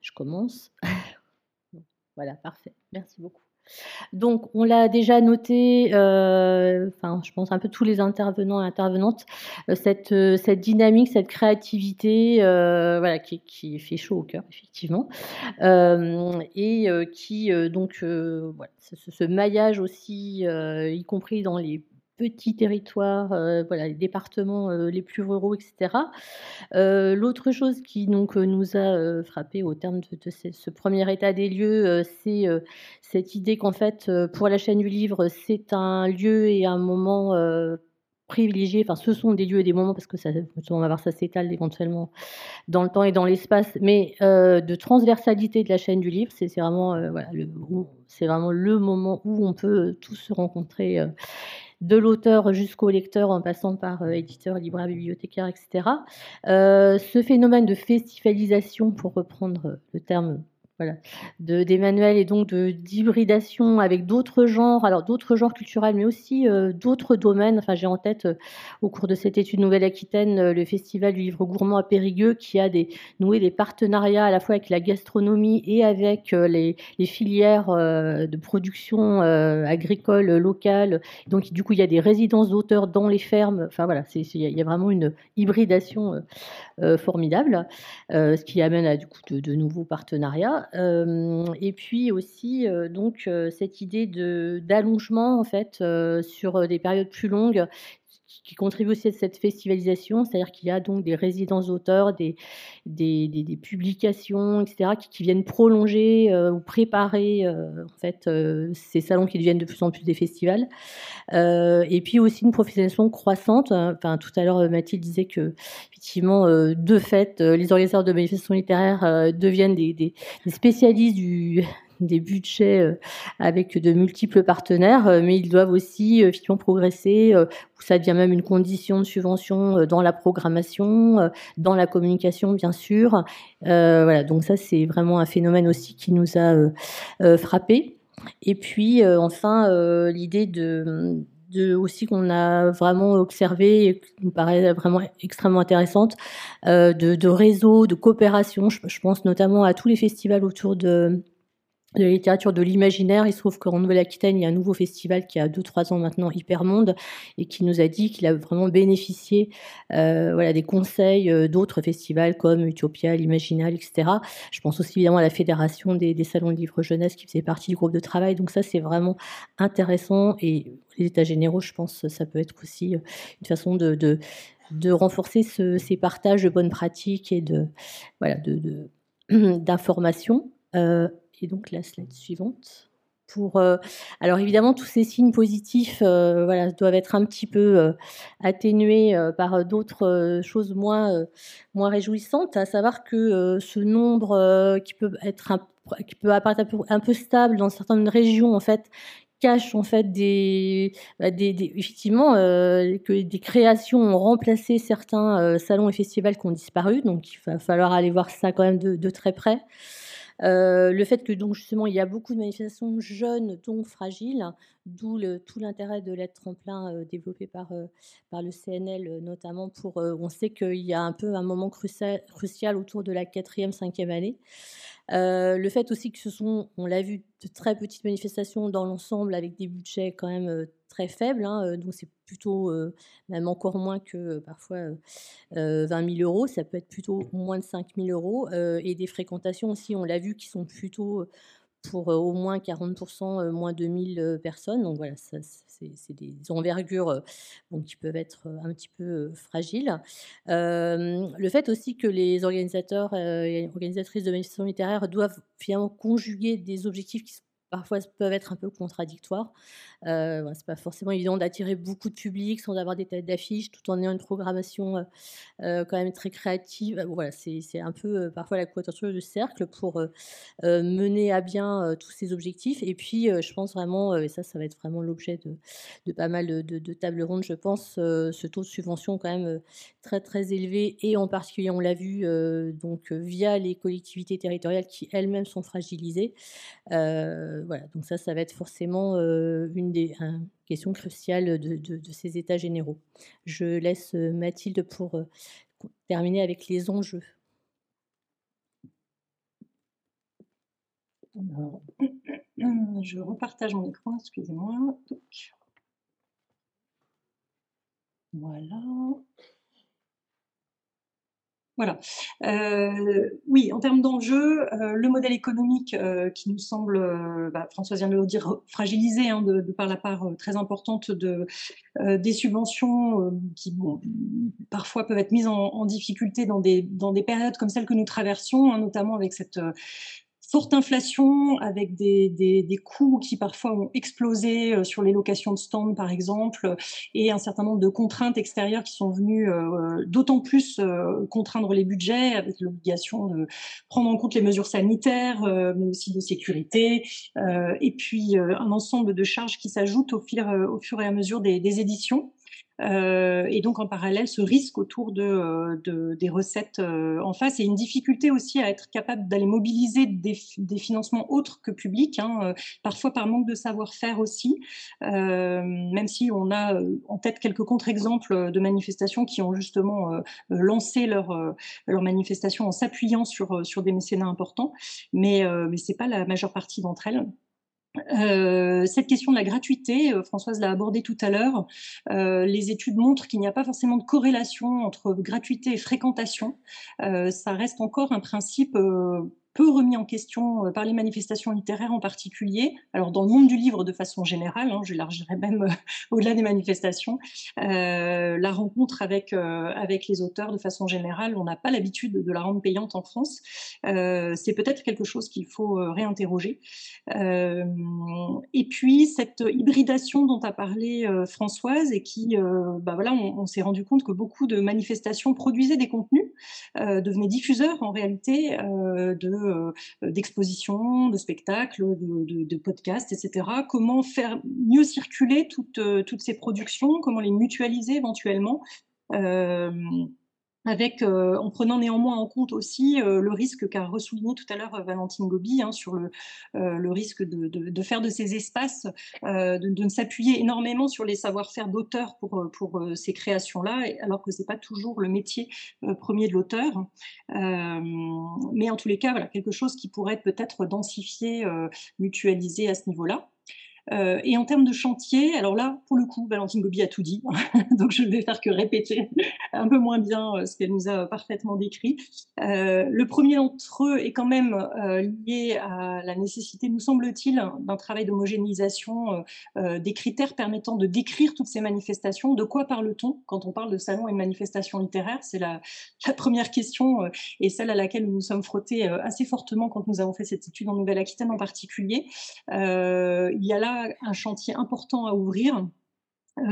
Je commence. *laughs* voilà, parfait. Merci beaucoup. Donc, on l'a déjà noté, euh, enfin, je pense un peu tous les intervenants et intervenantes, euh, cette, euh, cette dynamique, cette créativité, voilà, qui, fait chaud au cœur, effectivement, et qui, donc, voilà, ce, maillage aussi, y compris dans les petits territoires, euh, voilà, les départements euh, les plus ruraux, etc. Euh, L'autre chose qui donc, nous a frappé au terme de, ce, premier état des lieux, c'est cette idée qu'en fait, pour la chaîne du livre, c'est un lieu et un moment privilégié, enfin ce sont des lieux et des moments parce que ça, on va voir ça s'étale éventuellement dans le temps et dans l'espace, mais de transversalité de la chaîne du livre, c'est vraiment c'est vraiment le moment où on peut tous se rencontrer. De l'auteur jusqu'au lecteur en passant par euh, éditeur, libraire, bibliothécaire, etc. Euh, ce phénomène de festivalisation, pour reprendre le terme voilà, d'Emmanuel et donc d'hybridation avec d'autres genres, alors d'autres genres culturels, mais aussi euh, d'autres domaines. Enfin, j'ai en tête euh, au cours de cette étude Nouvelle-Aquitaine euh, le festival du livre gourmand à Périgueux qui a des, noué des partenariats à la fois avec la gastronomie et avec les, filières de production agricole locale. Donc, du coup, il y a des résidences d'auteurs dans les fermes. Enfin, voilà, il y a vraiment une hybridation formidable, ce qui amène à du coup de, de nouveaux partenariats. Euh, et puis aussi, euh, donc, euh, cette idée d'allongement, en fait, sur des périodes plus longues, qui contribue aussi à cette festivalisation, c'est-à-dire qu'il y a donc des résidences d'auteurs, des, publications, etc., qui, viennent prolonger euh, ou préparer euh, en fait euh, ces salons qui deviennent de plus en plus des festivals. et puis aussi une professionnalisation croissante. Enfin, tout à l'heure, Mathilde disait que effectivement, de fait, les organisateurs de manifestations littéraires deviennent des spécialistes du des budgets euh, avec de multiples partenaires, euh, mais ils doivent aussi euh, effectivement progresser, ça devient même une condition de subvention dans la programmation, dans la communication bien sûr. voilà, donc ça c'est vraiment un phénomène aussi qui nous a frappé. Et puis enfin l'idée de aussi qu'on a vraiment observé et qui nous paraît vraiment extrêmement intéressante, euh, de, réseaux, de coopération. Je, pense notamment à tous les festivals autour de, de la littérature de l'imaginaire. Il se trouve qu'en Nouvelle-Aquitaine, il y a un nouveau festival qui a 2-3 ans maintenant, Hypermonde, et qui nous a dit qu'il a vraiment bénéficié euh, voilà, des conseils euh, d'autres festivals comme Utopia, l'Imaginal, etc. Je pense aussi évidemment à la Fédération des, salons de livres jeunesse qui faisait partie du groupe de travail. Donc ça, c'est vraiment intéressant. Et les états généraux, je pense, ça peut être aussi euh, une façon de, de, de renforcer ce, ces partages de bonnes pratiques et de voilà de *clears throat* d'informations. Et donc la slide suivante. Pour, euh, alors évidemment, tous ces signes positifs euh, voilà, doivent être un petit peu euh, atténués par d'autres choses moins, moins réjouissantes, à savoir que ce nombre qui peut être qui peut apparaître un peu, stable dans certaines régions, en fait, cache en fait des, bah, des, des effectivement que des créations ont remplacé certains salons et festivals qui ont disparu, donc il va falloir aller voir ça quand même de très près. Le fait que donc justement il y a beaucoup de manifestations jeunes, donc fragiles, d'où tout l'intérêt de l'aide tremplin développé par, par le CNL notamment pour, on sait qu'il y a un peu un moment crucial, crucial autour de la quatrième, cinquième année. le fait aussi que ce sont, on l'a vu, de très petites manifestations dans l'ensemble avec des budgets quand même très faibles, hein, donc c'est plutôt même encore moins que parfois 20 000 euros, ça peut être plutôt moins de 5 000 euros, et des fréquentations aussi, on l'a vu, qui sont plutôt pour au moins 40% moins de 1000 personnes. Donc voilà, c'est des envergures qui peuvent être un petit peu fragiles. le fait aussi que les organisateurs et organisatrices de manifestations littéraires doivent finalement conjuguer des objectifs qui parfois peuvent être un peu contradictoires. Euh, c'est pas forcément évident d'attirer beaucoup de public sans avoir des têtes d'affiches, tout en ayant une programmation euh, euh, quand même très créative. Voilà, c'est un peu parfois la quadrature du cercle pour mener à bien tous ces objectifs. Et puis, je pense vraiment, et ça, ça va être vraiment l'objet de, pas mal de, de, tables rondes, je pense, ce taux de subvention quand même très très élevé et en particulier, on l'a vu, donc via les collectivités territoriales qui elles-mêmes sont fragilisées. Voilà, donc ça, ça va être forcément une des questions cruciales de, ces états généraux. Je laisse euh, Mathilde pour euh, terminer avec les enjeux. *clears throat* je repartage mon écran, excusez-moi. Voilà. Voilà. Euh, oui, en termes d'enjeux, euh, le modèle économique euh, qui nous semble, bah, François vient de le dire, fragilisé hein, de, par la part très importante de, des subventions qui, parfois peuvent être mises en, difficulté dans des, dans des périodes comme celles que nous traversons, hein, notamment avec cette forte inflation avec des, des, coûts qui parfois ont explosé euh, sur les locations de stands par exemple et un certain nombre de contraintes extérieures qui sont venues euh, d'autant plus euh, contraindre les budgets avec l'obligation de prendre en compte les mesures sanitaires mais aussi de sécurité et puis un ensemble de charges qui s'ajoutent au, au fur et à mesure des, des éditions. Euh, et donc en parallèle, ce risque autour de, euh, des recettes euh, en face et une difficulté aussi à être capable d'aller mobiliser des, financements autres que publics, hein, parfois par manque de savoir-faire aussi, même si on a en tête quelques contre-exemples de manifestations qui ont justement lancé leur, leur manifestation en s'appuyant sur, sur des mécénats importants, mais, mais ce n'est pas la majeure partie d'entre elles. Euh, cette question de la gratuité, euh, Françoise l'a abordée tout à l'heure. Euh, les études montrent qu'il n'y a pas forcément de corrélation entre gratuité et fréquentation. ça reste encore un principe peu remis en question euh, par les manifestations littéraires en particulier. Alors dans le monde du livre de façon générale, hein, j'élargirais même euh, au-delà des manifestations, euh, la rencontre avec, avec les auteurs de façon générale, on n'a pas l'habitude de la rendre payante en France. C'est peut-être quelque chose qu'il faut réinterroger. et puis cette hybridation dont a parlé Françoise et qui, bah voilà, on, s'est rendu compte que beaucoup de manifestations produisaient des contenus, devenaient diffuseurs en réalité de euh, d'expositions, de spectacles, de, podcasts, etc. Comment faire mieux circuler toutes, euh, toutes ces productions, comment les mutualiser éventuellement? Euh, euh, en prenant néanmoins en compte aussi euh, le risque qu'a ressouligné tout à l'heure euh, Valentine Gobi hein, sur le, risque de, faire de ces espaces, de, ne s'appuyer énormément sur les savoir-faire d'auteur pour, pour ces créations-là, alors que ce n'est pas toujours le métier premier de l'auteur. mais en tous les cas, voilà, quelque chose qui pourrait peut-être densifier, mutualiser à ce niveau-là. Euh, et en termes de chantier, alors là, pour le coup, Valentine Gobi a tout dit, *laughs* donc je ne vais faire que répéter un peu moins bien euh, ce qu'elle nous a parfaitement décrit. Euh, le premier d'entre eux est quand même lié à la nécessité, nous semble-t-il, d'un travail d'homogénéisation des critères permettant de décrire toutes ces manifestations. De quoi parle-t-on quand on parle de salon et de manifestations littéraires C'est la, la, première question et celle à laquelle nous nous sommes frottés assez fortement quand nous avons fait cette étude en Nouvelle-Aquitaine en particulier. il y a là un chantier important à ouvrir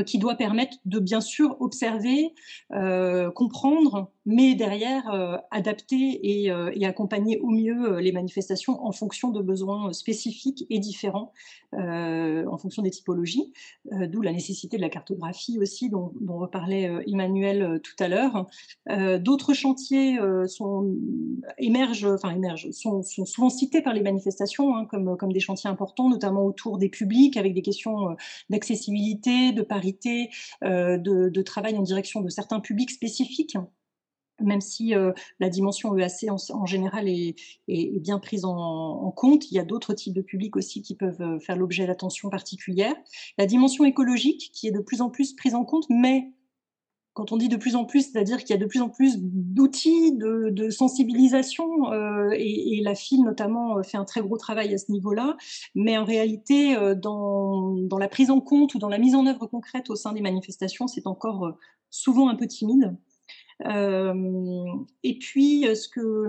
qui doit permettre de bien sûr observer, euh, comprendre, mais derrière euh, adapter et, accompagner au mieux les manifestations en fonction de besoins spécifiques et différents, en fonction des typologies, d'où la nécessité de la cartographie aussi dont, dont reparlait Emmanuel tout à l'heure. D'autres chantiers sont, émergent, enfin émergent, sont, souvent cités par les manifestations hein, comme, comme des chantiers importants, notamment autour des publics, avec des questions d'accessibilité, de parité, euh, de, travail en direction de certains publics spécifiques même si euh, la dimension EAC en, général est, bien prise en, compte, il y a d'autres types de publics aussi qui peuvent euh, faire l'objet d'attention particulière. La dimension écologique qui est de plus en plus prise en compte, mais quand on dit de plus en plus, c'est-à-dire qu'il y a de plus en plus d'outils de, sensibilisation, euh, et, la FIL notamment euh, fait un très gros travail à ce niveau-là, mais en réalité, euh, dans, dans, la prise en compte ou dans la mise en œuvre concrète au sein des manifestations, c'est encore souvent un peu timide. Et puis, ce que,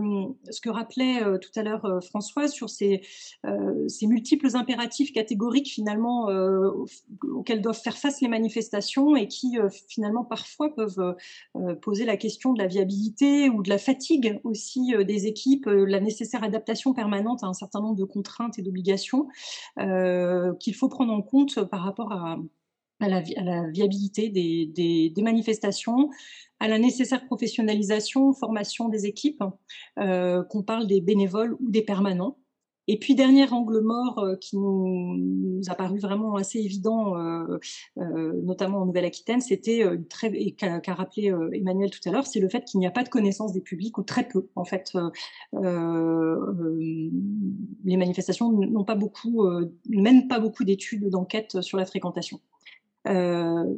ce que rappelait tout à l'heure François sur ces, ces, multiples impératifs catégoriques finalement auxquels doivent faire face les manifestations et qui finalement parfois peuvent poser la question de la viabilité ou de la fatigue aussi des équipes, la nécessaire adaptation permanente à un certain nombre de contraintes et d'obligations qu'il faut prendre en compte par rapport à, à, la, viabilité des, manifestations, à la nécessaire professionnalisation, formation des équipes, euh, qu'on parle des bénévoles ou des permanents. Et puis, dernier angle mort euh, qui nous, a paru vraiment assez évident, euh, notamment en Nouvelle-Aquitaine, c'était, très, et qu'a rappelé Emmanuel tout à l'heure, c'est le fait qu'il n'y a pas de connaissance des publics, ou très peu. En fait, les manifestations n'ont pas beaucoup, ne mènent pas beaucoup d'études, d'enquêtes sur la fréquentation.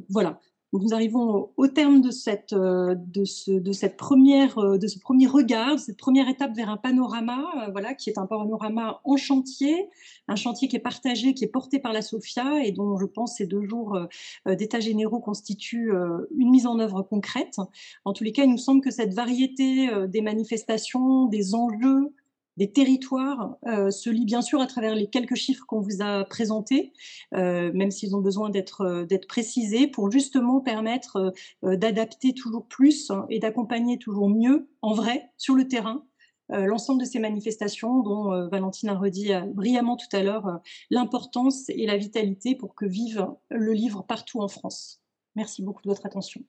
Voilà nous arrivons au terme de cette, euh, de ce, de cette première, euh, de ce premier regard, cette première étape vers un panorama, euh, voilà, qui est un panorama en chantier, un chantier qui est partagé, qui est porté par la SOFIA et dont je pense ces deux jours d'états généraux constituent une mise en œuvre concrète. En tous les cas, il nous semble que cette variété des manifestations, des enjeux, des territoires euh, se lit bien sûr à travers les quelques chiffres qu'on vous a présentés, euh, même s'ils ont besoin d'être euh, précisés, pour justement permettre d'adapter toujours plus hein, et d'accompagner toujours mieux, en vrai, sur le terrain, l'ensemble de ces manifestations dont Valentine a redit brillamment tout à l'heure l'importance et la vitalité pour que vive le livre partout en France. Merci beaucoup de votre attention.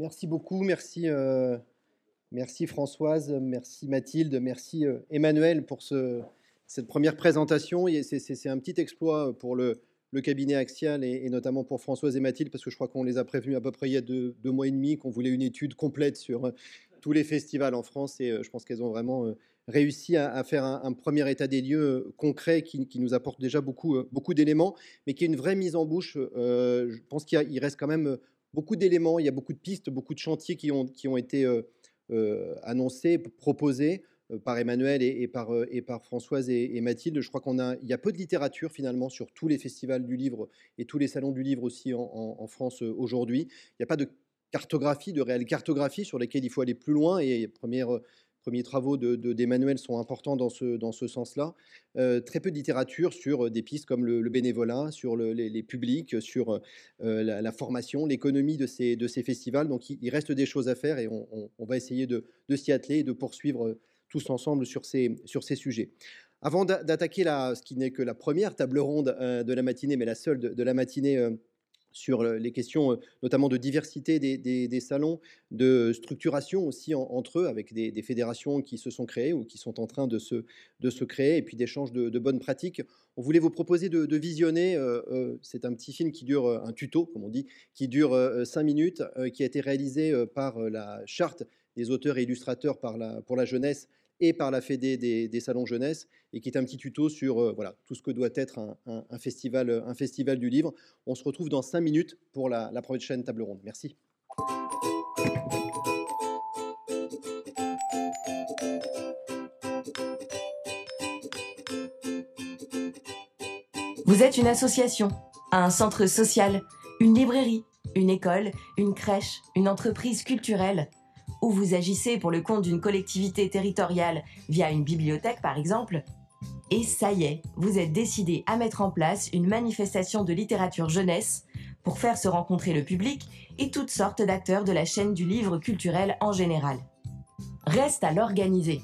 Merci beaucoup, merci, euh, merci Françoise, merci Mathilde, merci euh, Emmanuel pour ce, cette première présentation. C'est un petit exploit pour le, cabinet Axial et, notamment pour Françoise et Mathilde, parce que je crois qu'on les a prévenus à peu près il y a deux, mois et demi qu'on voulait une étude complète sur euh, tous les festivals en France et je pense qu'elles ont vraiment réussi à, faire un, premier état des lieux concret qui, qui nous apporte déjà beaucoup, beaucoup d'éléments, mais qui est une vraie mise en bouche. je pense qu'il reste quand même beaucoup d'éléments, il y a beaucoup de pistes, beaucoup de chantiers qui ont, qui ont été annoncés, proposés par Emmanuel et, par, et par Françoise et, Mathilde. Je crois qu'on a, il y a peu de littérature finalement sur tous les festivals du livre et tous les salons du livre aussi en, France aujourd'hui. Il n'y a pas de cartographie, de réelle cartographie sur lesquelles il faut aller plus loin. Et première premiers travaux d'Emmanuel de, sont importants dans ce, dans ce sens-là. Euh, très peu de littérature sur euh, des pistes comme le, bénévolat, sur les, publics, sur euh, la, formation, l'économie de ces, de ces festivals. Donc il, reste des choses à faire et on, va essayer de, s'y atteler et de poursuivre tous ensemble sur ces, sur ces sujets. Avant d'attaquer ce qui n'est que la première table ronde de la matinée, mais la seule de la matinée sur les questions notamment de diversité des, salons, de structuration aussi entre eux, avec des, fédérations qui se sont créées ou qui sont en train de se, créer, et puis d'échanges de, bonnes pratiques. On voulait vous proposer de, visionner, c'est un petit film qui dure, un tuto comme on dit, qui dure cinq minutes, qui a été réalisé par la charte des auteurs et illustrateurs pour la jeunesse et par la Fédé des, salons jeunesse, et qui est un petit tuto sur euh, voilà, tout ce que doit être un, festival, un festival du livre. On se retrouve dans cinq minutes pour la, la prochaine table ronde. Merci. Vous êtes une association, un centre social, une librairie Une école, une crèche, une entreprise culturelle ou vous agissez pour le compte d'une collectivité territoriale via une bibliothèque par exemple, et ça y est, vous êtes décidé à mettre en place une manifestation de littérature jeunesse pour faire se rencontrer le public et toutes sortes d'acteurs de la chaîne du livre culturel en général. Reste à l'organiser.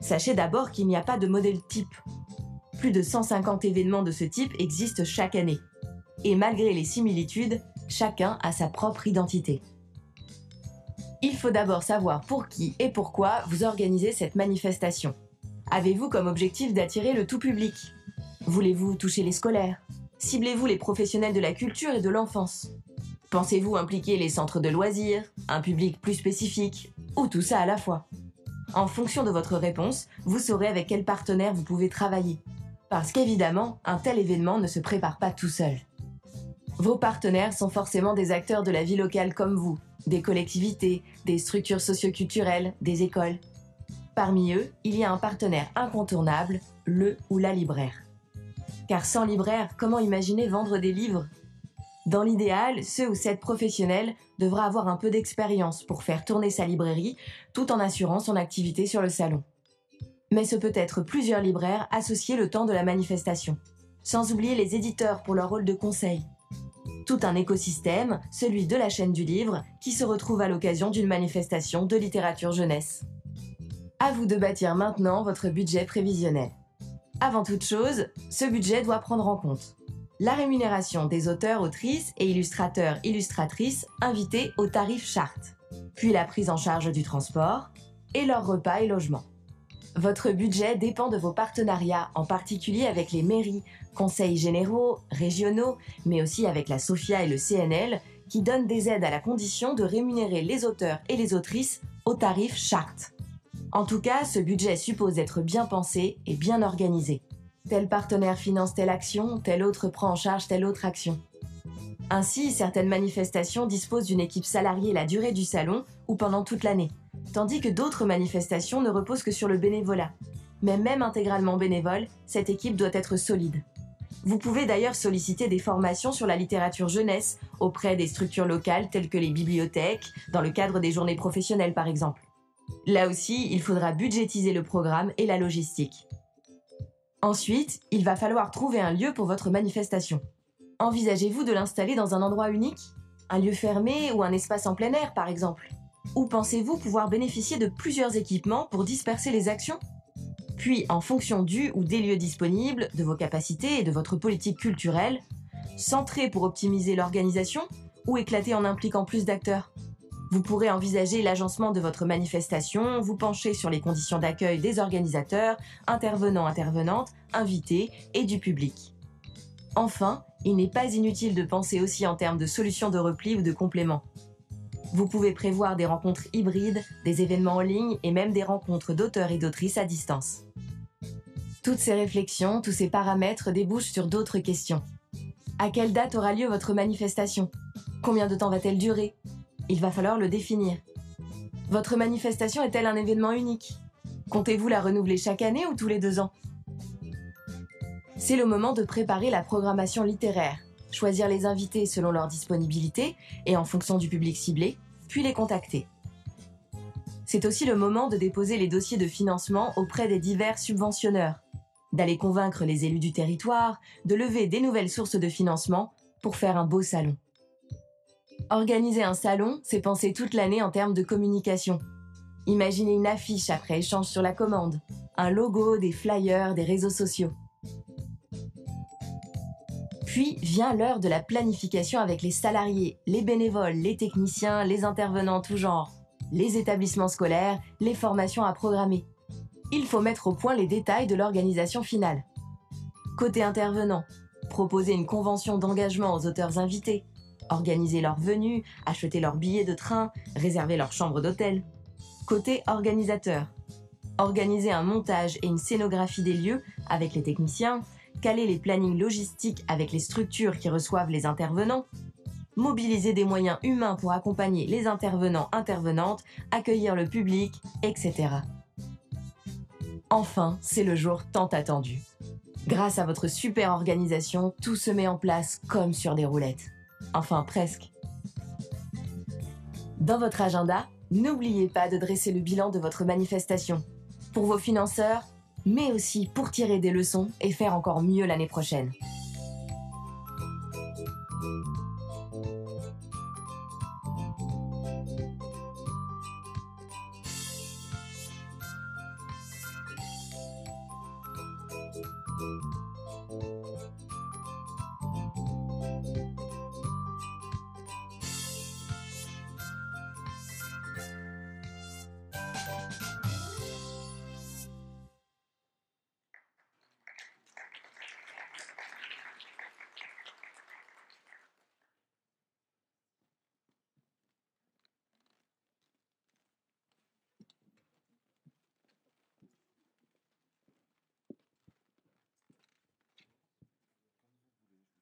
Sachez d'abord qu'il n'y a pas de modèle type. Plus de 150 événements de ce type existent chaque année. Et malgré les similitudes, chacun a sa propre identité. Il faut d'abord savoir pour qui et pourquoi vous organisez cette manifestation. Avez-vous comme objectif d'attirer le tout public? Voulez-vous toucher les scolaires? Ciblez-vous les professionnels de la culture et de l'enfance? Pensez-vous impliquer les centres de loisirs, un public plus spécifique, ou tout ça à la fois? En fonction de votre réponse, vous saurez avec quel partenaire vous pouvez travailler. Parce qu'évidemment, un tel événement ne se prépare pas tout seul. Vos partenaires sont forcément des acteurs de la vie locale comme vous, des collectivités, des structures socioculturelles, des écoles. Parmi eux, il y a un partenaire incontournable, le ou la libraire. Car sans libraire, comment imaginer vendre des livres? Dans l'idéal, ce ou cette professionnel devra avoir un peu d'expérience pour faire tourner sa librairie tout en assurant son activité sur le salon. Mais ce peut être plusieurs libraires associés le temps de la manifestation. Sans oublier les éditeurs pour leur rôle de conseil, tout un écosystème, celui de la chaîne du livre, qui se retrouve à l'occasion d'une manifestation de littérature jeunesse. À vous de bâtir maintenant votre budget prévisionnel. Avant toute chose, ce budget doit prendre en compte la rémunération des auteurs, autrices et illustrateurs, illustratrices invités au tarif charte, puis la prise en charge du transport et leurs repas et logements. Votre budget dépend de vos partenariats, en particulier avec les mairies, conseils généraux, régionaux, mais aussi avec la SOFIA et le CNL, qui donnent des aides à la condition de rémunérer les auteurs et les autrices au tarif charte. En tout cas, ce budget suppose être bien pensé et bien organisé. Tel partenaire finance telle action, tel autre prend en charge telle autre action. Ainsi, certaines manifestations disposent d'une équipe salariée la durée du salon ou pendant toute l'année tandis que d'autres manifestations ne reposent que sur le bénévolat. Mais même intégralement bénévole, cette équipe doit être solide. Vous pouvez d'ailleurs solliciter des formations sur la littérature jeunesse auprès des structures locales telles que les bibliothèques, dans le cadre des journées professionnelles par exemple. Là aussi, il faudra budgétiser le programme et la logistique. Ensuite, il va falloir trouver un lieu pour votre manifestation. Envisagez-vous de l'installer dans un endroit unique? Un lieu fermé ou un espace en plein air par exemple? Ou pensez-vous pouvoir bénéficier de plusieurs équipements pour disperser les actions? Puis, en fonction du ou des lieux disponibles, de vos capacités et de votre politique culturelle, centrer pour optimiser l'organisation ou éclater en impliquant plus d'acteurs vous pourrez envisager l'agencement de votre manifestation, vous pencher sur les conditions d'accueil des organisateurs, intervenants, intervenantes, invités et du public. Enfin, il n'est pas inutile de penser aussi en termes de solutions de repli ou de compléments. Vous pouvez prévoir des rencontres hybrides, des événements en ligne et même des rencontres d'auteurs et d'autrices à distance. Toutes ces réflexions, tous ces paramètres débouchent sur d'autres questions. À quelle date aura lieu votre manifestation? Combien de temps va-t-elle durer? Il va falloir le définir. Votre manifestation est-elle un événement unique? Comptez-vous la renouveler chaque année ou tous les deux ans? C'est le moment de préparer la programmation littéraire choisir les invités selon leur disponibilité et en fonction du public ciblé, puis les contacter. C'est aussi le moment de déposer les dossiers de financement auprès des divers subventionneurs, d'aller convaincre les élus du territoire, de lever des nouvelles sources de financement pour faire un beau salon. Organiser un salon, c'est penser toute l'année en termes de communication. Imaginez une affiche après échange sur la commande, un logo, des flyers, des réseaux sociaux. Puis vient l'heure de la planification avec les salariés, les bénévoles, les techniciens, les intervenants tout genre, les établissements scolaires, les formations à programmer. Il faut mettre au point les détails de l'organisation finale. Côté intervenant, proposer une convention d'engagement aux auteurs invités, organiser leur venue, acheter leurs billets de train, réserver leur chambre d'hôtel. Côté organisateur, organiser un montage et une scénographie des lieux avec les techniciens, caler les plannings logistiques avec les structures qui reçoivent les intervenants, mobiliser des moyens humains pour accompagner les intervenants, intervenantes, accueillir le public, etc. Enfin, c'est le jour tant attendu. Grâce à votre super organisation, tout se met en place comme sur des roulettes. Enfin, presque. Dans votre agenda, n'oubliez pas de dresser le bilan de votre manifestation. Pour vos financeurs, mais aussi pour tirer des leçons et faire encore mieux l'année prochaine.